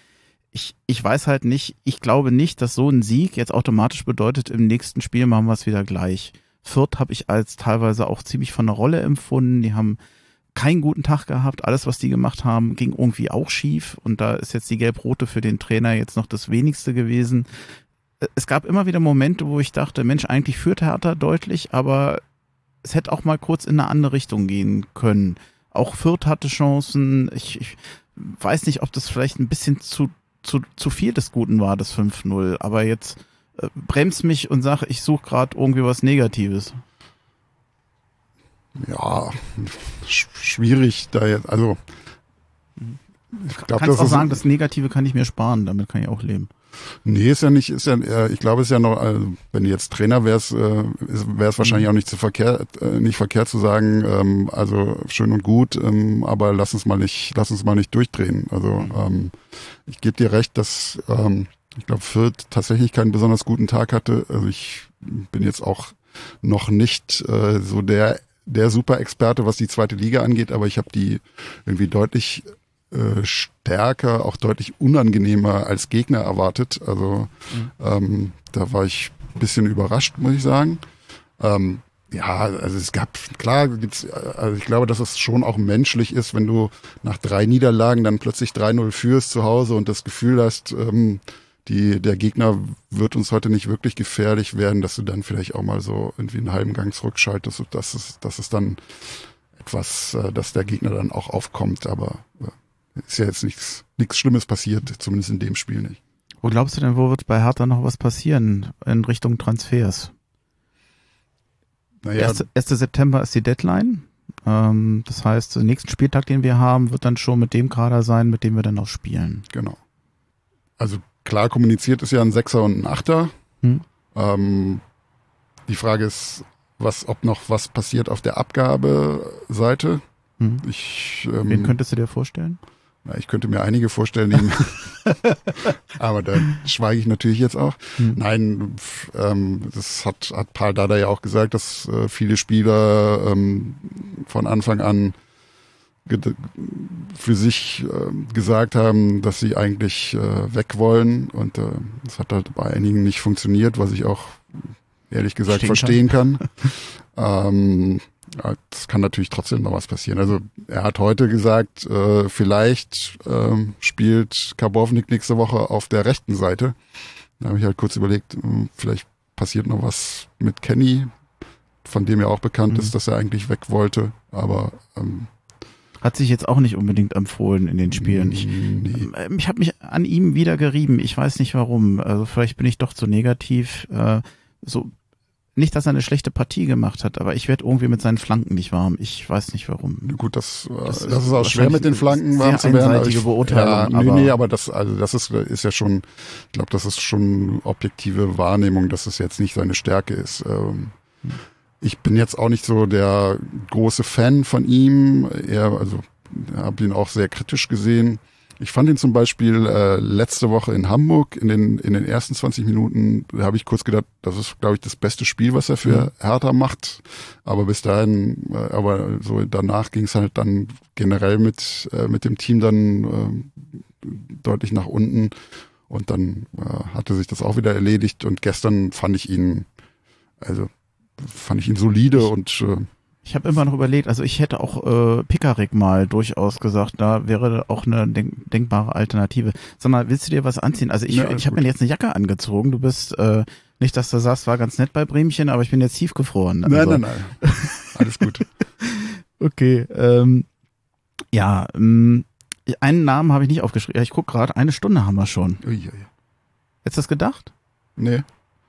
Ich, ich weiß halt nicht, ich glaube nicht, dass so ein Sieg jetzt automatisch bedeutet, im nächsten Spiel machen wir es wieder gleich. Fürth habe ich als teilweise auch ziemlich von der Rolle empfunden. Die haben keinen guten Tag gehabt. Alles, was die gemacht haben, ging irgendwie auch schief. Und da ist jetzt die Gelb-Rote für den Trainer jetzt noch das wenigste gewesen. Es gab immer wieder Momente, wo ich dachte, Mensch, eigentlich führt Hertha deutlich, aber es hätte auch mal kurz in eine andere Richtung gehen können. Auch Fürth hatte Chancen. Ich, ich weiß nicht, ob das vielleicht ein bisschen zu, zu, zu viel des Guten war, das 5-0. Aber jetzt äh, bremst mich und sag, ich suche gerade irgendwie was Negatives. Ja, sch schwierig da jetzt, also ich glaube, Kannst das auch ist, sagen, das Negative kann ich mir sparen, damit kann ich auch leben. Nee, ist ja nicht, ist ja, äh, ich glaube, es ist ja noch, also, wenn du jetzt Trainer wärst, äh, wäre es wahrscheinlich auch nicht zu verkehrt, äh, nicht verkehrt zu sagen, ähm, also schön und gut, ähm, aber lass uns mal nicht, lass uns mal nicht durchdrehen. Also ähm, ich gebe dir recht, dass ähm, ich glaube, Fürth tatsächlich keinen besonders guten Tag hatte. Also ich bin jetzt auch noch nicht äh, so der der Super-Experte, was die zweite Liga angeht, aber ich habe die irgendwie deutlich äh, stärker, auch deutlich unangenehmer als Gegner erwartet. Also ähm, da war ich ein bisschen überrascht, muss ich sagen. Ähm, ja, also es gab, klar, gibt's, also ich glaube, dass es schon auch menschlich ist, wenn du nach drei Niederlagen dann plötzlich 3-0 führst zu Hause und das Gefühl hast, ähm, die, der Gegner wird uns heute nicht wirklich gefährlich werden, dass du dann vielleicht auch mal so irgendwie einen halben Gang zurückschaltest und dass es, dass es dann etwas, äh, dass der Gegner dann auch aufkommt, aber ist ja jetzt nichts, nichts Schlimmes passiert, zumindest in dem Spiel nicht. Wo glaubst du denn, wo wird bei Hertha noch was passieren in Richtung Transfers? Naja, 1. 1. September ist die Deadline. Ähm, das heißt, den nächsten Spieltag, den wir haben, wird dann schon mit dem Kader sein, mit dem wir dann auch spielen. Genau. Also klar kommuniziert ist ja ein Sechser und ein Achter. Hm. Ähm, die Frage ist, was, ob noch was passiert auf der Abgabeseite. Hm. Ich, ähm, Wen könntest du dir vorstellen? Na, ich könnte mir einige vorstellen, die, aber da schweige ich natürlich jetzt auch. Hm. Nein, ähm, das hat, hat Paul Dada ja auch gesagt, dass äh, viele Spieler ähm, von Anfang an für sich äh, gesagt haben, dass sie eigentlich äh, weg wollen und äh, das hat halt bei einigen nicht funktioniert, was ich auch ehrlich gesagt Verstehen verstehen kann. ähm, das kann natürlich trotzdem noch was passieren. Also er hat heute gesagt, äh, vielleicht ähm, spielt Karbovnik nächste Woche auf der rechten Seite. Da habe ich halt kurz überlegt, hm, vielleicht passiert noch was mit Kenny, von dem ja auch bekannt Mhm. ist, dass er eigentlich weg wollte. Aber ähm, Hat sich jetzt auch nicht unbedingt empfohlen in den Spielen. Ich, nee. ähm, ich habe mich an ihm wieder gerieben. Ich weiß nicht warum. Also vielleicht bin ich doch zu negativ. Äh, so nicht, dass er eine schlechte Partie gemacht hat, aber ich werde irgendwie mit seinen Flanken nicht warm. Ich weiß nicht warum. Gut, das, äh, Das das, ist ist auch schwer mit den Flanken warm zu werden. einseitige ich, Beurteilung, Ja, nee, aber- nee, aber das, also das ist, ist ja schon, ich glaube, das ist schon objektive Wahrnehmung, dass es jetzt nicht seine Stärke ist. Ähm, ich bin jetzt auch nicht so der große Fan von ihm. Er, also, habe ihn auch sehr kritisch gesehen. Ich fand ihn zum Beispiel äh, letzte Woche in Hamburg in den in den ersten 20 Minuten, da habe ich kurz gedacht, das ist glaube ich das beste Spiel, was er für Hertha macht. Aber bis dahin, äh, aber so danach ging es halt dann generell mit äh, mit dem Team dann äh, deutlich nach unten. Und dann äh, hatte sich das auch wieder erledigt. Und gestern fand ich ihn also fand ich ihn solide und äh, Ich habe immer noch überlegt, also ich hätte auch äh, Pickerick mal durchaus gesagt, da wäre auch eine denk denkbare Alternative. Sag mal, willst du dir was anziehen? Also ich, Ja, ich habe mir jetzt eine Jacke angezogen. Du bist äh, nicht, dass du sagst, war ganz nett bei Bremchen, aber ich bin jetzt tiefgefroren. Also, nein, nein, nein. Alles gut. Okay, ähm, ja, ähm, einen Namen habe ich nicht aufgeschrieben. Ja, ich guck gerade, eine Stunde haben wir schon. Ui, ui. Hättest du das gedacht? Nee,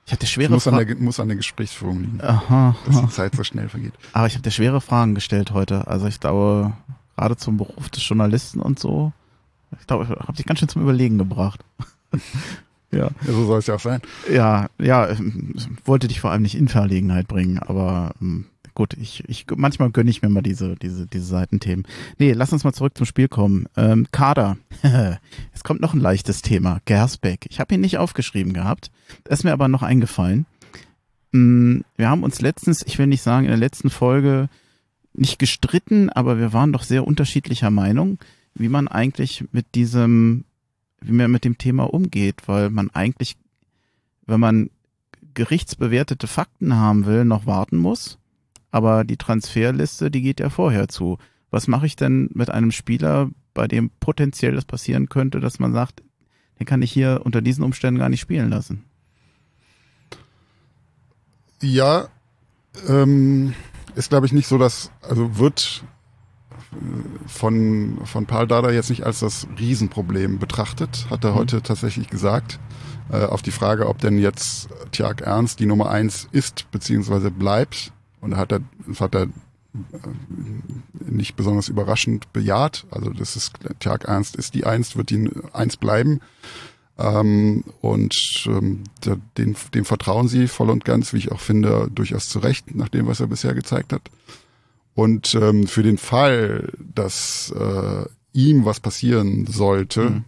Ich hatte schwere muss an, Fragen. der, muss an der Gesprächsführung liegen, Aha, dass die Zeit so schnell vergeht. aber ich habe dir schwere Fragen gestellt heute. Also ich glaube, gerade zum Beruf des Journalisten und so, ich glaube, ich habe dich ganz schön zum Überlegen gebracht. ja. Ja, so soll es ja auch sein. Ja, ja, wollte dich vor allem nicht in Verlegenheit bringen, aber ähm, gut, ich, ich manchmal gönne ich mir mal diese, diese, diese Seitenthemen. Nee, lass uns mal zurück zum Spiel kommen. Ähm, Kader. es kommt noch ein leichtes Thema. Gersbeck. Ich habe ihn nicht aufgeschrieben gehabt. Ist mir aber noch eingefallen. Mm, Wir haben uns letztens, ich will nicht sagen, in der letzten Folge nicht gestritten, aber wir waren doch sehr unterschiedlicher Meinung, wie man eigentlich mit diesem, wie man mit dem Thema umgeht, weil man eigentlich, wenn man gerichtsbewertete Fakten haben will, noch warten muss. Aber die Transferliste, die geht ja vorher zu. Was mache ich denn mit einem Spieler, bei dem potenziell das passieren könnte, dass man sagt, den kann ich hier unter diesen Umständen gar nicht spielen lassen? Ja, ähm, ist glaube ich nicht so, dass, also wird äh, von, von Paul Dada jetzt nicht als das Riesenproblem betrachtet, hat er Mhm. heute tatsächlich gesagt. Äh, auf die Frage, ob denn jetzt Tjag Ernst die Nummer eins ist, beziehungsweise bleibt. Und da hat er, das hat er äh, nicht besonders überraschend bejaht. Also das ist, Tjag Ernst ist die Eins, wird die Eins bleiben. Ähm, und ähm, den, dem vertrauen sie voll und ganz, wie ich auch finde, durchaus zu Recht, nach dem, was er bisher gezeigt hat. Und ähm, für den Fall, dass äh, ihm was passieren sollte, Mhm.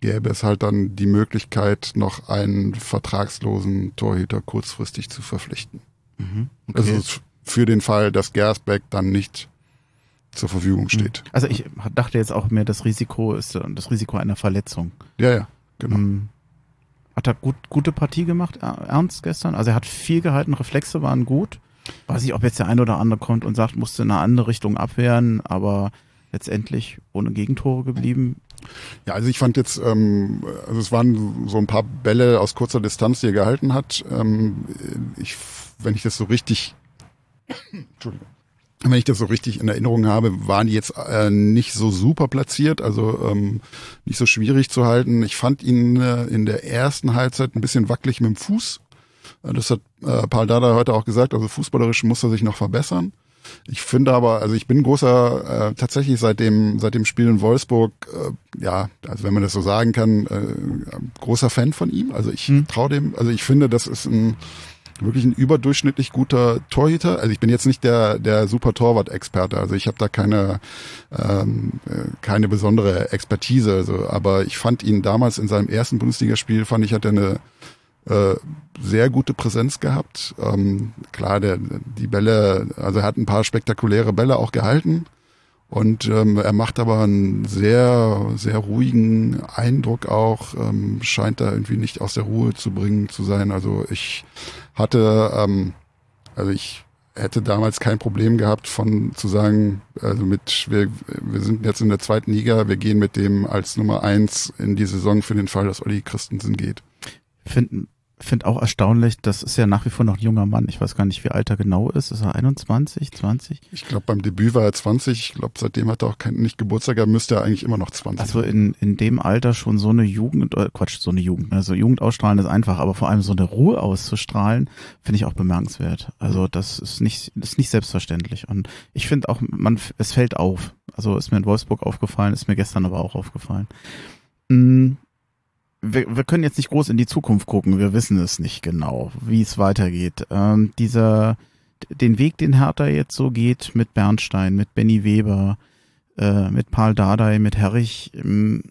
gäbe es halt dann die Möglichkeit, noch einen vertragslosen Torhüter kurzfristig zu verpflichten. Mhm. Also f- für den Fall, dass Gersbeck dann nicht zur Verfügung steht. Also ich dachte jetzt auch mehr, das Risiko ist das Risiko einer Verletzung. Ja, ja, genau. Mhm. Hat er gut, gute Partie gemacht, Er- Ernst, gestern? Also er hat viel gehalten, Reflexe waren gut. Weiß ich, ob jetzt der eine oder andere kommt und sagt, musste in eine andere Richtung abwehren, aber letztendlich ohne Gegentore geblieben. Ja, also ich fand jetzt, ähm, also es waren so ein paar Bälle aus kurzer Distanz, die er gehalten hat. Ähm, ich, wenn ich das so richtig, Entschuldigung. Wenn ich das so richtig in Erinnerung habe, waren die jetzt äh, nicht so super platziert, also ähm, nicht so schwierig zu halten. Ich fand ihn äh, in der ersten Halbzeit ein bisschen wackelig mit dem Fuß. Äh, Das hat äh, Paul Dada heute auch gesagt, also fußballerisch muss er sich noch verbessern. Ich finde aber, also ich bin großer, äh, tatsächlich seit dem, seit dem Spiel in Wolfsburg, äh, ja, also wenn man das so sagen kann, äh, großer Fan von ihm. Also ich Hm. traue dem, also ich finde, das ist ein wirklich ein überdurchschnittlich guter Torhüter. Also ich bin jetzt nicht der der super Torwart-Experte, also ich habe da keine ähm, äh, keine besondere Expertise, also aber ich fand ihn damals in seinem ersten Bundesligaspiel fand ich hat er eine äh, sehr gute Präsenz gehabt. Ähm, klar, der die Bälle, also er hat ein paar spektakuläre Bälle auch gehalten. Und ähm, er macht aber einen sehr, sehr ruhigen Eindruck auch, ähm, scheint da irgendwie nicht aus der Ruhe zu bringen zu sein. Also ich hatte, ähm, also ich hätte damals kein Problem gehabt von zu sagen, also mit, wir, wir sind jetzt in der zweiten Liga, wir gehen mit dem als Nummer eins in die Saison für den Fall, dass Olli Christensen geht. Finden finde auch erstaunlich, das ist ja nach wie vor noch ein junger Mann. Ich weiß gar nicht, wie alt er genau ist. Ist er 21, 20? Ich glaube, beim Debüt war er 20. Ich glaube, seitdem hat er auch kein, nicht Geburtstag, er müsste er eigentlich immer noch 20 Also in, in dem Alter schon so eine Jugend, äh, Quatsch, so eine Jugend, also Jugend ausstrahlen ist einfach, aber vor allem so eine Ruhe auszustrahlen, finde ich auch bemerkenswert. Also das ist nicht, ist nicht selbstverständlich. Und ich finde auch, man, es fällt auf. Also ist mir in Wolfsburg aufgefallen, ist mir gestern aber auch aufgefallen. Mhm wir, wir können jetzt nicht groß in die Zukunft gucken, wir wissen es nicht genau, wie es weitergeht. Ähm, dieser, den Weg, den Hertha jetzt so geht mit Bernstein, mit Benny Weber, äh, mit Paul Dardai, mit Herrich, ähm,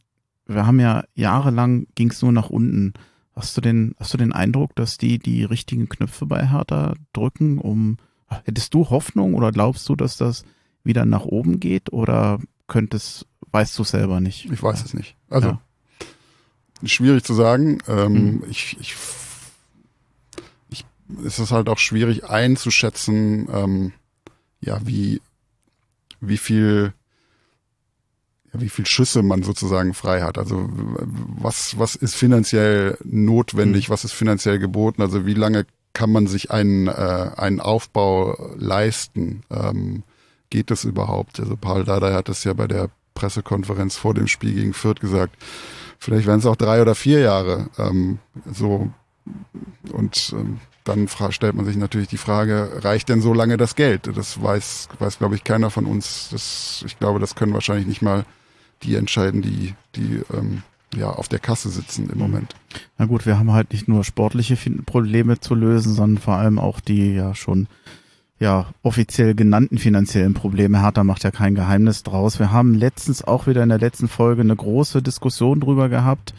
wir haben ja jahrelang ging es nur nach unten. Hast du den, hast du den Eindruck, dass die die richtigen Knöpfe bei Hertha drücken, um, hättest du Hoffnung oder glaubst du, dass das wieder nach oben geht oder könntest, weißt du selber nicht? Ich weiß es nicht. Also, ja schwierig zu sagen. Ähm, mhm. ich, ich, ich, es ist halt auch schwierig einzuschätzen, ähm, ja, wie, wie viel, ja, wie viel Schüsse man sozusagen frei hat. Also was, was ist finanziell notwendig, mhm. was ist finanziell geboten, also wie lange kann man sich einen, äh, einen Aufbau leisten? Ähm, geht das überhaupt? Also Paul Dardai hat es ja bei der Pressekonferenz vor dem Spiel gegen Fürth gesagt, Vielleicht werden es auch drei oder vier Jahre. Ähm, so und ähm, dann stellt man sich natürlich die Frage, reicht denn so lange das Geld? Das weiß, weiß glaube ich, keiner von uns. Das, ich glaube, das können wahrscheinlich nicht mal die entscheiden, die, die ähm, ja, auf der Kasse sitzen im Moment. Na gut, wir haben halt nicht nur sportliche Probleme zu lösen, sondern vor allem auch die ja schon ja, offiziell genannten finanziellen Probleme. Hertha macht ja kein Geheimnis draus. Wir haben letztens auch wieder in der letzten Folge eine große Diskussion drüber gehabt,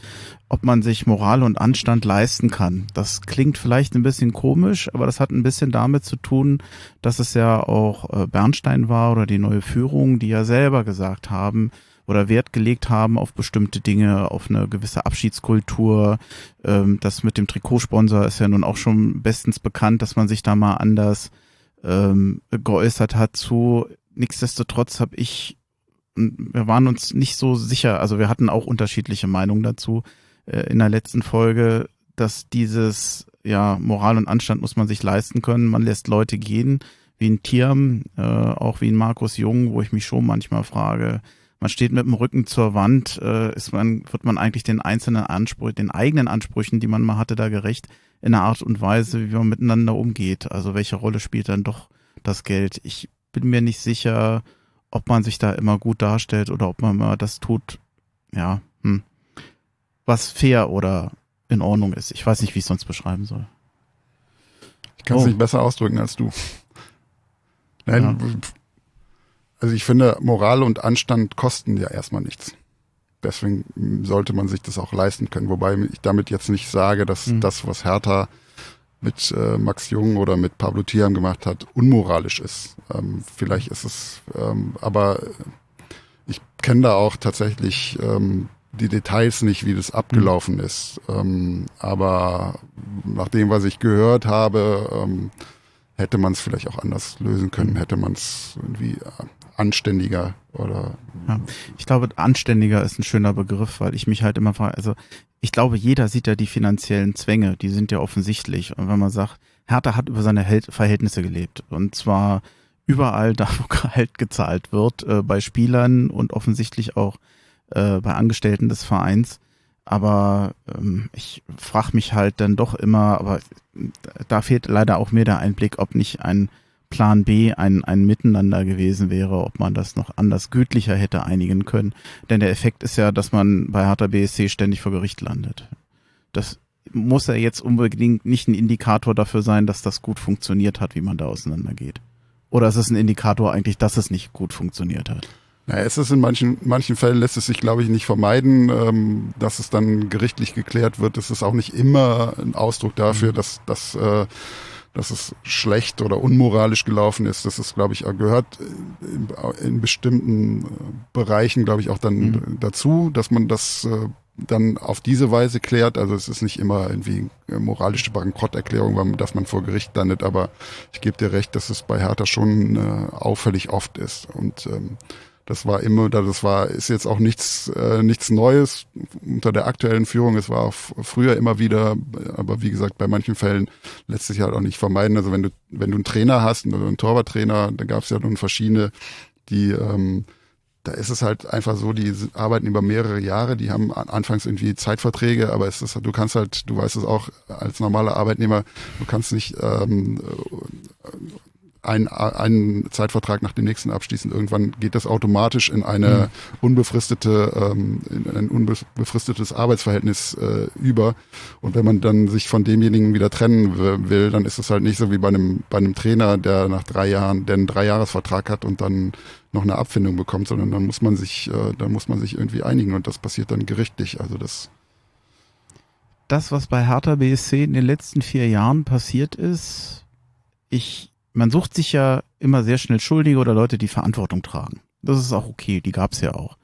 ob man sich Moral und Anstand leisten kann. Das klingt vielleicht ein bisschen komisch, aber das hat ein bisschen damit zu tun, dass es ja auch äh, Bernstein war oder die neue Führung, die ja selber gesagt haben, oder Wert gelegt haben auf bestimmte Dinge, auf eine gewisse Abschiedskultur. Ähm, das mit dem Trikotsponsor ist ja nun auch schon bestens bekannt, dass man sich da mal anders ähm, geäußert hat zu. Nichtsdestotrotz habe ich, wir waren uns nicht so sicher, also wir hatten auch unterschiedliche Meinungen dazu äh, in der letzten Folge, dass dieses, ja, Moral und Anstand muss man sich leisten können. Man lässt Leute gehen, wie ein Tiam, äh, auch wie ein Markus Jung, wo ich mich schon manchmal frage, man steht mit dem Rücken zur Wand, äh, ist man, wird man eigentlich den einzelnen Ansprüchen, den eigenen Ansprüchen, die man mal hatte, da gerecht in der Art und Weise, wie man miteinander umgeht. Also welche Rolle spielt dann doch das Geld? Ich bin mir nicht sicher, ob man sich da immer gut darstellt oder ob man mal das tut, ja, hm, was fair oder in Ordnung ist. Ich weiß nicht, wie ich es sonst beschreiben soll. Ich kann es oh. nicht besser ausdrücken als du. Nein, ja. Also ich finde, Moral und Anstand kosten ja erstmal nichts deswegen sollte man sich das auch leisten können. Wobei ich damit jetzt nicht sage, dass mhm. das, was Hertha mit äh, Max Jung oder mit Pablo Thiam gemacht hat, unmoralisch ist. Ähm, vielleicht ist es, ähm, aber ich kenne da auch tatsächlich ähm, die Details nicht, wie das abgelaufen mhm. ist. Ähm, aber nach dem, was ich gehört habe, ähm, hätte man es vielleicht auch anders lösen können, hätte man es irgendwie äh, anständiger oder. Ja, ich glaube, anständiger ist ein schöner Begriff, weil ich mich halt immer frage, also ich glaube, jeder sieht ja die finanziellen Zwänge, die sind ja offensichtlich. Und wenn man sagt, Hertha hat über seine Verhältnisse gelebt und zwar überall da, wo Gehalt gezahlt wird, äh, bei Spielern und offensichtlich auch äh, bei Angestellten des Vereins. Aber ähm, ich frage mich halt dann doch immer, aber da fehlt leider auch mir der Einblick, ob nicht ein Plan B ein, ein Miteinander gewesen wäre, ob man das noch anders gütlicher hätte einigen können. Denn der Effekt ist ja, dass man bei Hertha BSC ständig vor Gericht landet. Das muss er jetzt unbedingt nicht ein Indikator dafür sein, dass das gut funktioniert hat, wie man da auseinandergeht? Oder ist es ein Indikator eigentlich, dass es nicht gut funktioniert hat? Naja, es ist in manchen, manchen Fällen lässt es sich, glaube ich, nicht vermeiden, ähm, dass es dann gerichtlich geklärt wird. Es ist auch nicht immer ein Ausdruck dafür, dass, dass, äh, dass es schlecht oder unmoralisch gelaufen ist. Das ist, glaube ich, gehört in, in bestimmten äh, Bereichen, glaube ich, auch dann mhm. dazu, dass man das äh, dann auf diese Weise klärt. Also es ist nicht immer irgendwie moralische Bankrotterklärung, dass man vor Gericht landet, aber ich gebe dir recht, dass es bei Hertha schon äh, auffällig oft ist. Und ähm, das war immer, das war, ist jetzt auch nichts, äh, nichts Neues unter der aktuellen Führung. Es war auch früher immer wieder, aber wie gesagt, bei manchen Fällen lässt sich halt auch nicht vermeiden. Also wenn du, wenn du einen Trainer hast, einen Torwarttrainer, da gab es ja nun verschiedene, die ähm, da ist es halt einfach so, die arbeiten über mehrere Jahre, die haben anfangs irgendwie Zeitverträge, aber es ist, du kannst halt, du weißt es auch als normaler Arbeitnehmer, du kannst nicht ähm, einen, einen Zeitvertrag nach dem nächsten abschließen. Irgendwann geht das automatisch in eine mhm. unbefristete, ähm, in ein unbefristetes Arbeitsverhältnis äh, über. Und wenn man dann sich von demjenigen wieder trennen will, dann ist es halt nicht so wie bei einem, bei einem Trainer, der nach drei Jahren, der einen Dreijahresvertrag hat und dann noch eine Abfindung bekommt, sondern dann muss man sich, äh, dann muss man sich irgendwie einigen und das passiert dann gerichtlich. Also das. Das, was bei Hertha BSC in den letzten vier Jahren passiert ist, ich, man sucht sich ja immer sehr schnell Schuldige oder Leute, die Verantwortung tragen. Das ist auch okay, die gab's ja auch.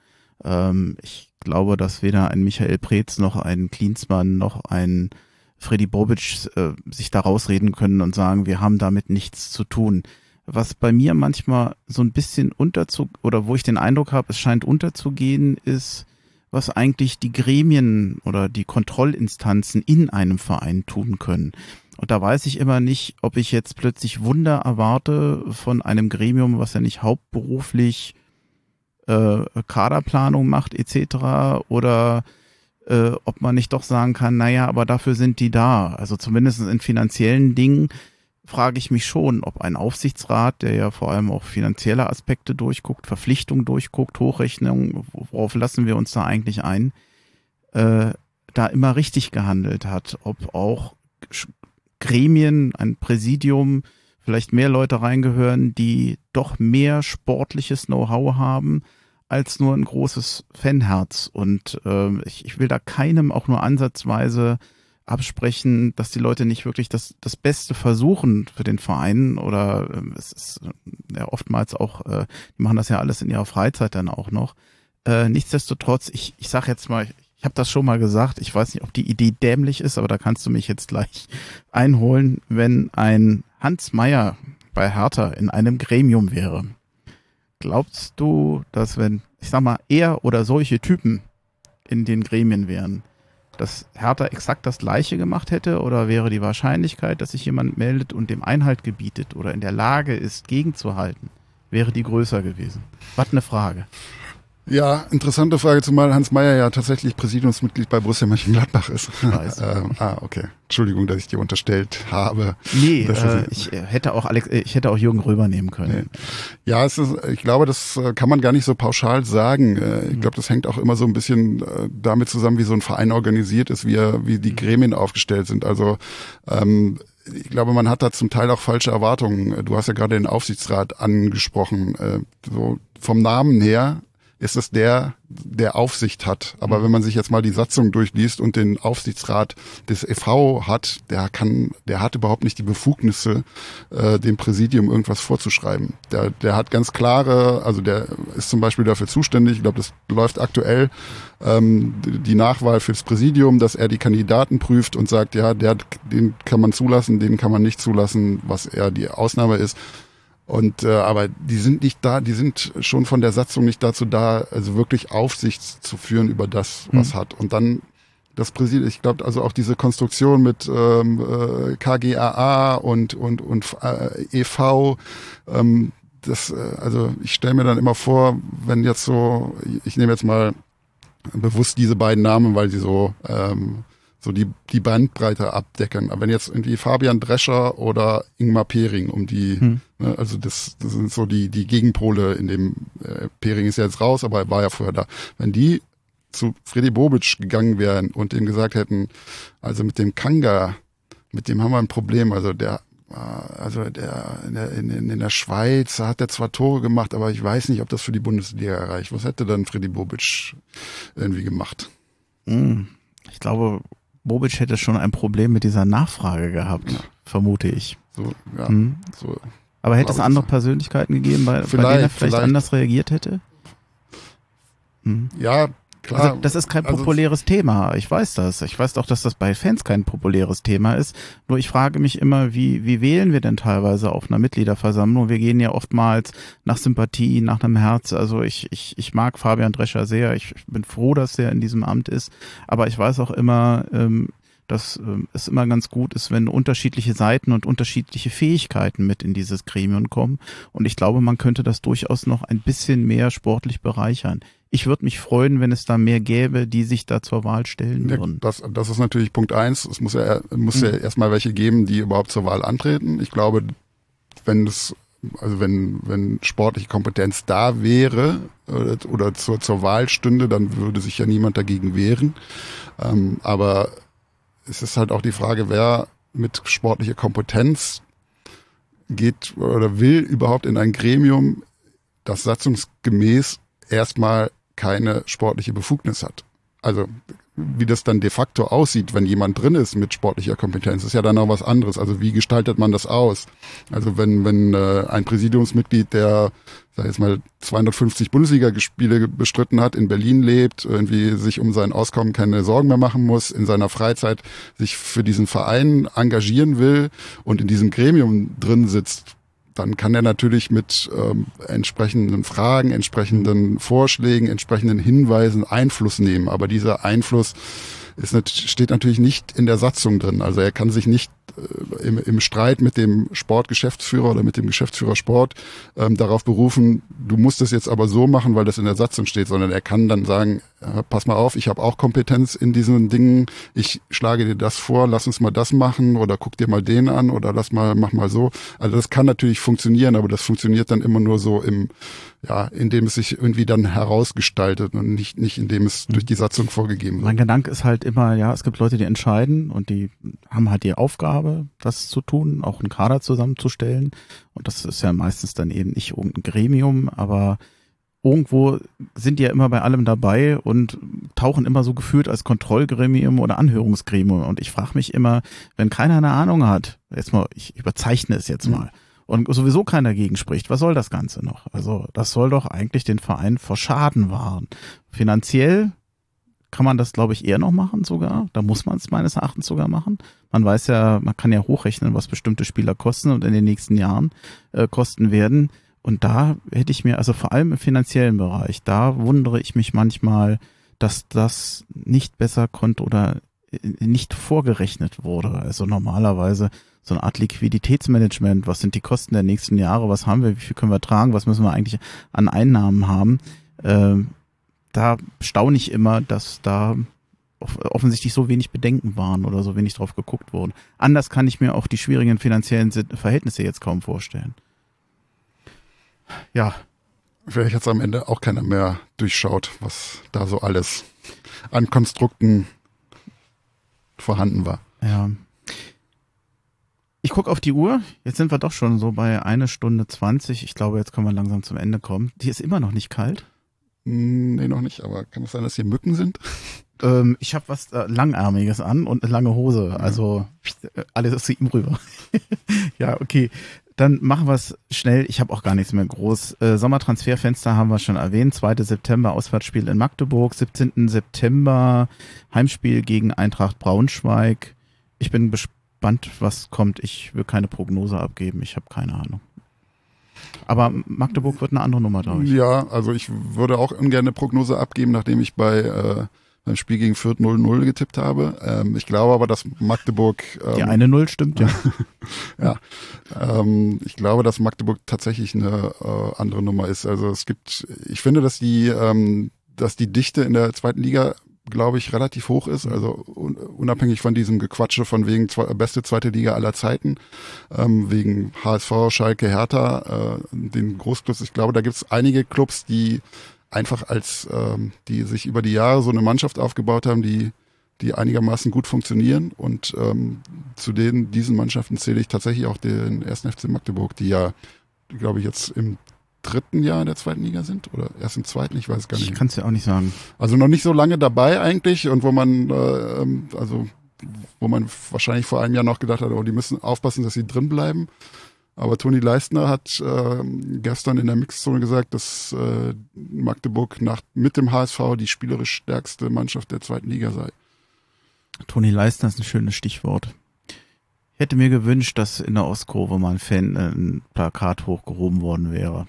Ähm, ich glaube, dass weder ein Michael Preetz noch ein Klinsmann noch ein Freddy Bobic äh, sich da rausreden können und sagen, wir haben damit nichts zu tun was bei mir manchmal so ein bisschen unterzug oder wo ich den Eindruck habe, es scheint unterzugehen, ist, was eigentlich die Gremien oder die Kontrollinstanzen in einem Verein tun können. Und da weiß ich immer nicht, ob ich jetzt plötzlich Wunder erwarte von einem Gremium, was ja nicht hauptberuflich äh, Kaderplanung macht etc. oder äh, ob man nicht doch sagen kann, naja, aber dafür sind die da. Also zumindest in finanziellen Dingen frage ich mich schon, ob ein Aufsichtsrat, der ja vor allem auch finanzielle Aspekte durchguckt, Verpflichtungen durchguckt, Hochrechnungen, worauf lassen wir uns da eigentlich ein, äh, da immer richtig gehandelt hat, ob auch Gremien, ein Präsidium, vielleicht mehr Leute reingehören, die doch mehr sportliches Know-how haben als nur ein großes Fanherz. Und äh, ich, ich will da keinem auch nur ansatzweise absprechen, dass die Leute nicht wirklich das, das Beste versuchen für den Verein oder äh, es ist äh, ja oftmals auch, äh, die machen das ja alles in ihrer Freizeit dann auch noch. Äh, nichtsdestotrotz, ich, ich sag jetzt mal, habe das schon mal gesagt, ich weiß nicht, ob die Idee dämlich ist, aber da kannst du mich jetzt gleich einholen, wenn ein Hans Meyer bei Hertha in einem Gremium wäre. Glaubst du, dass wenn, ich sag mal, er oder solche Typen in den Gremien wären, dass Hertha exakt das gleiche gemacht hätte? Oder wäre die Wahrscheinlichkeit, dass sich jemand meldet und dem Einhalt gebietet oder in der Lage ist, gegenzuhalten, wäre die größer gewesen? Was eine Frage. Ja, interessante Frage, zumal Hans Meyer ja tatsächlich Präsidiumsmitglied bei Borussia Mönchengladbach ist. Weiß. ähm, ah, okay. Entschuldigung, dass ich dir unterstellt habe. Nee, äh, ich hätte auch Alex, ich hätte auch Jürgen Röber nehmen können. Nee. Ja, es ist, ich glaube, das äh, kann man gar nicht so pauschal sagen. Äh, ich mhm. glaube, das hängt auch immer so ein bisschen äh, damit zusammen, wie so ein Verein organisiert ist, wie, er, wie die mhm. Gremien aufgestellt sind. Also ähm, ich glaube, man hat da zum Teil auch falsche Erwartungen. Du hast ja gerade den Aufsichtsrat angesprochen. So vom Namen her ist es der, der Aufsicht hat. Aber mhm. wenn man sich jetzt mal die Satzung durchliest und den Aufsichtsrat des e.V. hat, der kann, der hat überhaupt nicht die Befugnisse, äh, dem Präsidium irgendwas vorzuschreiben. Der, der hat ganz klare, also der ist zum Beispiel dafür zuständig, ich glaube, das läuft aktuell, ähm, die Nachwahl fürs Präsidium, dass er die Kandidaten prüft und sagt, ja, der, den kann man zulassen, den kann man nicht zulassen, was er die Ausnahme ist. Und äh, aber die sind nicht da, die sind schon von der Satzung nicht dazu da, also wirklich Aufsicht zu führen über das, was mhm. hat. Und dann das Präsidium, ich glaube, also auch diese Konstruktion mit ähm, äh, KGAA und und und äh, EV, ähm, das, äh, also ich stelle mir dann immer vor, wenn jetzt so, ich nehme jetzt mal bewusst diese beiden Namen, weil sie so ähm, so die, die Bandbreite abdecken. Aber wenn jetzt irgendwie Fabian Drescher oder Ingmar Pering um die, hm. ne, also das, das sind so die, die Gegenpole in dem, äh, Pering ist ja jetzt raus, aber er war ja vorher da. Wenn die zu Freddy Bobic gegangen wären und ihm gesagt hätten, also mit dem Kanga, mit dem haben wir ein Problem. Also der, äh, also der in der, in, in der Schweiz hat er zwar Tore gemacht, aber ich weiß nicht, ob das für die Bundesliga erreicht. Was hätte dann Freddy Bobic irgendwie gemacht? Hm. Ich glaube, Bobic hätte schon ein Problem mit dieser Nachfrage gehabt, ja. vermute ich. So, ja, hm. so. Aber hätte es andere Persönlichkeiten gegeben, bei, bei denen er vielleicht, vielleicht, anders reagiert hätte? Hm. Ja, Klar, also das ist kein also populäres also, Thema. Ich weiß das. Ich weiß auch, dass das bei Fans kein populäres Thema ist. Nur ich frage mich immer, wie, wie wählen wir denn teilweise auf einer Mitgliederversammlung? Wir gehen ja oftmals nach Sympathie, nach einem Herz. Also ich, ich, ich mag Fabian Drescher sehr. Ich bin froh, dass er in diesem Amt ist. Aber ich weiß auch immer, ähm, dass ähm, es immer ganz gut ist, wenn unterschiedliche Seiten und unterschiedliche Fähigkeiten mit in dieses Gremium kommen. Und ich glaube, man könnte das durchaus noch ein bisschen mehr sportlich bereichern. Ich würde mich freuen, wenn es da mehr gäbe, die sich da zur Wahl stellen würden. Das, das ist natürlich Punkt eins. Es muss ja, muss ja mhm. erstmal welche geben, die überhaupt zur Wahl antreten. Ich glaube, wenn es also wenn, wenn sportliche Kompetenz da wäre oder, äh, oder zur, zur Wahl stünde, dann würde sich ja niemand dagegen wehren. Ähm, aber es ist halt auch die Frage, wer mit sportlicher Kompetenz geht oder will überhaupt in ein Gremium, das satzungsgemäß erstmal keine sportliche Befugnis hat. Also wie das dann de facto aussieht, wenn jemand drin ist mit sportlicher Kompetenz, ist ja dann auch was anderes. Also wie gestaltet man das aus? Also wenn, wenn äh, ein Präsidiumsmitglied, der, sag jetzt mal, 250 Bundesligaspiele bestritten hat, in Berlin lebt, irgendwie sich um sein Auskommen keine Sorgen mehr machen muss, in seiner Freizeit sich für diesen Verein engagieren will und in diesem Gremium drin sitzt, dann kann er natürlich mit ähm, entsprechenden Fragen, entsprechenden Vorschlägen, entsprechenden Hinweisen Einfluss nehmen. Aber dieser Einfluss ist, steht natürlich nicht in der Satzung drin. Also er kann sich nicht im, im Streit mit dem Sportgeschäftsführer oder mit dem Geschäftsführer Sport ähm, darauf berufen, du musst es jetzt aber so machen, weil das in der Satzung steht, sondern er kann dann sagen, äh, pass mal auf, ich habe auch Kompetenz in diesen Dingen, ich schlage dir das vor, lass uns mal das machen oder guck dir mal den an oder lass mal, mach mal so. Also das kann natürlich funktionieren, aber das funktioniert dann immer nur so im, ja, indem es sich irgendwie dann herausgestaltet und nicht, nicht indem es durch die Satzung vorgegeben wird. Mein Gedanke ist halt immer, ja, es gibt Leute, die entscheiden und die haben halt die Aufgabe, das zu tun, auch einen Kader zusammenzustellen. Und das ist ja meistens dann eben nicht irgendein Gremium, aber irgendwo sind die ja immer bei allem dabei und tauchen immer so gefühlt als Kontrollgremium oder Anhörungsgremium. Und ich frage mich immer, wenn keiner eine Ahnung hat, jetzt mal, ich überzeichne es jetzt mal, und sowieso keiner dagegen spricht, was soll das Ganze noch? Also das soll doch eigentlich den Verein vor Schaden wahren. Finanziell kann man das, glaube ich, eher noch machen sogar. Da muss man es meines Erachtens sogar machen. Man weiß ja, man kann ja hochrechnen, was bestimmte Spieler kosten und in den nächsten Jahren äh, kosten werden. Und da hätte ich mir, also vor allem im finanziellen Bereich, da wundere ich mich manchmal, dass das nicht besser konnte oder äh, nicht vorgerechnet wurde. Also normalerweise so eine Art Liquiditätsmanagement. Was sind die Kosten der nächsten Jahre? Was haben wir? Wie viel können wir tragen? Was müssen wir eigentlich an Einnahmen haben? Ähm, da staune ich immer, dass da offensichtlich so wenig Bedenken waren oder so wenig drauf geguckt wurde. Anders kann ich mir auch die schwierigen finanziellen Verhältnisse jetzt kaum vorstellen ja. Vielleicht jetzt am Ende auch keiner mehr durchschaut, was da so alles an Konstrukten vorhanden war. Ja. Ich gucke auf die Uhr. Jetzt sind wir doch schon so bei eine Stunde zwanzig. Ich glaube, jetzt können wir langsam zum Ende kommen. Die ist immer noch nicht kalt. Hm, nee, noch nicht. Aber kann es sein, dass hier Mücken sind? Ähm, ich habe was äh, Langärmiges an und eine lange Hose. Also alles zu ihm rüber. ja, okay. Dann machen wir es schnell. Ich habe auch gar nichts mehr groß. Äh, Sommertransferfenster haben wir schon erwähnt. 2. September Auswärtsspiel in Magdeburg. 17. September Heimspiel gegen Eintracht Braunschweig. Ich bin gespannt, was kommt. Ich will keine Prognose abgeben. Ich habe keine Ahnung. Aber Magdeburg wird eine andere Nummer, glaube ich. Ja, also ich würde auch ungern eine Prognose abgeben, nachdem ich bei äh, beim Spiel gegen Fürth 0-0 getippt habe. Ähm, ich glaube aber, dass Magdeburg. Ähm, Die eine Null stimmt, ja. ja. Ähm, ich glaube, dass Magdeburg tatsächlich eine äh, andere Nummer ist. Also es gibt, ich finde, dass die, ähm, dass die Dichte in der zweiten Liga glaube ich, relativ hoch ist. Also unabhängig von diesem Gequatsche von wegen zwei, beste zweite Liga aller Zeiten, ähm, wegen HSV, Schalke, Hertha, äh, den Großclubs. Ich glaube, da gibt es einige Clubs, die einfach als ähm, die sich über die Jahre so eine Mannschaft aufgebaut haben, die die einigermaßen gut funktionieren und ähm, zu denen diesen Mannschaften zähle ich tatsächlich auch den ersten FC Magdeburg, die ja, glaube ich, jetzt im dritten Jahr in der zweiten Liga sind oder erst im zweiten, ich weiß gar nicht. Ich kann es ja auch nicht sagen. Also noch nicht so lange dabei eigentlich und wo man, äh, ähm, also wo man wahrscheinlich vor einem Jahr noch gedacht hat, oh, die müssen aufpassen, dass sie drin bleiben. Aber Toni Leistner hat äh, gestern in der Mixzone gesagt, dass äh, Magdeburg nach, mit dem HSV die spielerisch stärkste Mannschaft der zweiten Liga sei. Toni Leistner ist ein schönes Stichwort. Ich hätte mir gewünscht, dass in der Ostkurve mal ein Fan äh, ein Plakat hochgehoben worden wäre.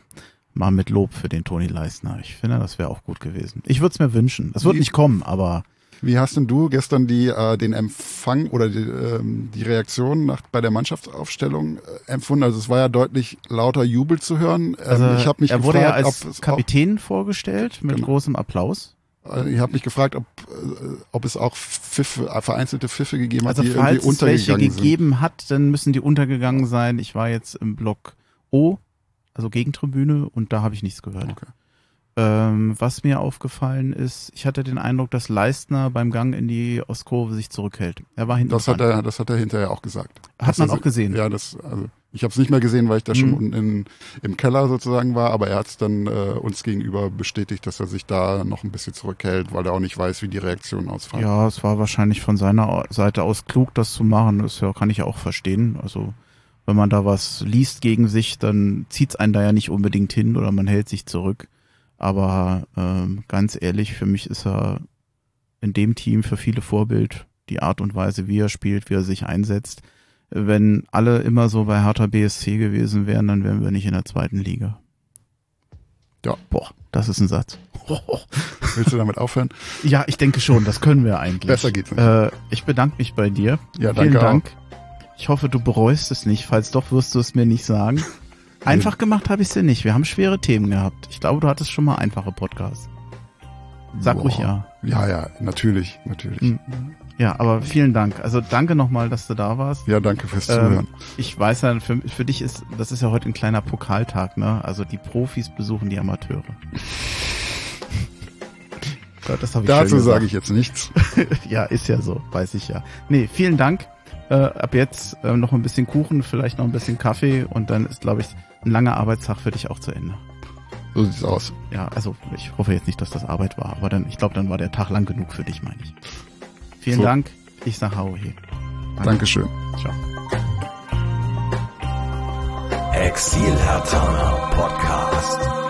Mal mit Lob für den Toni Leistner. Ich finde, das wäre auch gut gewesen. Ich würde es mir wünschen. Das wird nicht kommen, aber Wie hast denn du gestern die, äh, den Empfang oder die, ähm, die Reaktion nach, bei der Mannschaftsaufstellung äh, empfunden? Also es war ja deutlich lauter Jubel zu hören. Ähm, also ich habe mich er wurde ja als es Kapitän vorgestellt mit Genau. großem Applaus. Äh, ich habe mich gefragt, ob, äh, ob es auch Pfiffe, äh, vereinzelte Pfiffe gegeben hat, Also die irgendwie falls es welche untergegangen sind. gegeben hat, dann müssen die untergegangen sein. Ich war jetzt im Block O, also Gegentribüne, und da habe ich nichts gehört. Okay. Ähm, was mir aufgefallen ist, ich hatte den Eindruck, dass Leistner beim Gang in die Ostkurve sich zurückhält. Er war hinten Das hat dran. er, das hat er hinterher auch gesagt. Hat Dass man auch gesehen. Ja, das, also ich habe es nicht mehr gesehen, weil ich da schon Mhm. unten in, im Keller sozusagen war, aber er hat es dann äh, uns gegenüber bestätigt, dass er sich da noch ein bisschen zurückhält, weil er auch nicht weiß, wie die Reaktionen ausfallen. Ja, es war wahrscheinlich von seiner Seite aus klug, das zu machen. Das ja, kann ich ja auch verstehen. Also wenn man da was liest gegen sich, dann zieht's einen da ja nicht unbedingt hin oder man hält sich zurück. Aber ähm, ganz ehrlich, für mich ist er in dem Team für viele Vorbild. Die Art und Weise, wie er spielt, wie er sich einsetzt. Wenn alle immer so bei Hertha BSC gewesen wären, dann wären wir nicht in der zweiten Liga. Ja. Boah, das ist ein Satz. Willst du damit aufhören? Ja, ich denke schon, das können wir eigentlich. Besser geht's nicht. Äh, ich bedanke mich bei dir. Ja, Vielen danke Dank. Ich hoffe, du bereust es nicht. Falls doch, wirst du es mir nicht sagen. Einfach gemacht habe ich es dir nicht. Wir haben schwere Themen gehabt. Ich glaube, du hattest schon mal einfache Podcasts. Sag Boah. ruhig ja. Ja, ja, natürlich, natürlich. Mhm. Ja, aber vielen Dank. Also danke nochmal, dass du da warst. Ja, danke fürs Ähm, Zuhören. ich weiß ja, für, für dich ist, das ist ja heute ein kleiner Pokaltag, ne? Also die Profis besuchen die Amateure. Ja, das habe ich Dazu sage ich jetzt nichts. Ja, ist ja so, weiß ich ja. Nee, vielen Dank. Äh, ab jetzt äh, noch ein bisschen Kuchen, vielleicht noch ein bisschen Kaffee und dann ist, glaube ich, ein langer Arbeitstag für dich auch zu Ende. So sieht's aus. Ja, also ich hoffe jetzt nicht, dass das Arbeit war, aber dann, ich glaube, dann war der Tag lang genug für dich, meine ich. Vielen So. Dank. Ich sag Hau hier. Dankeschön. Ciao. Exil Podcast.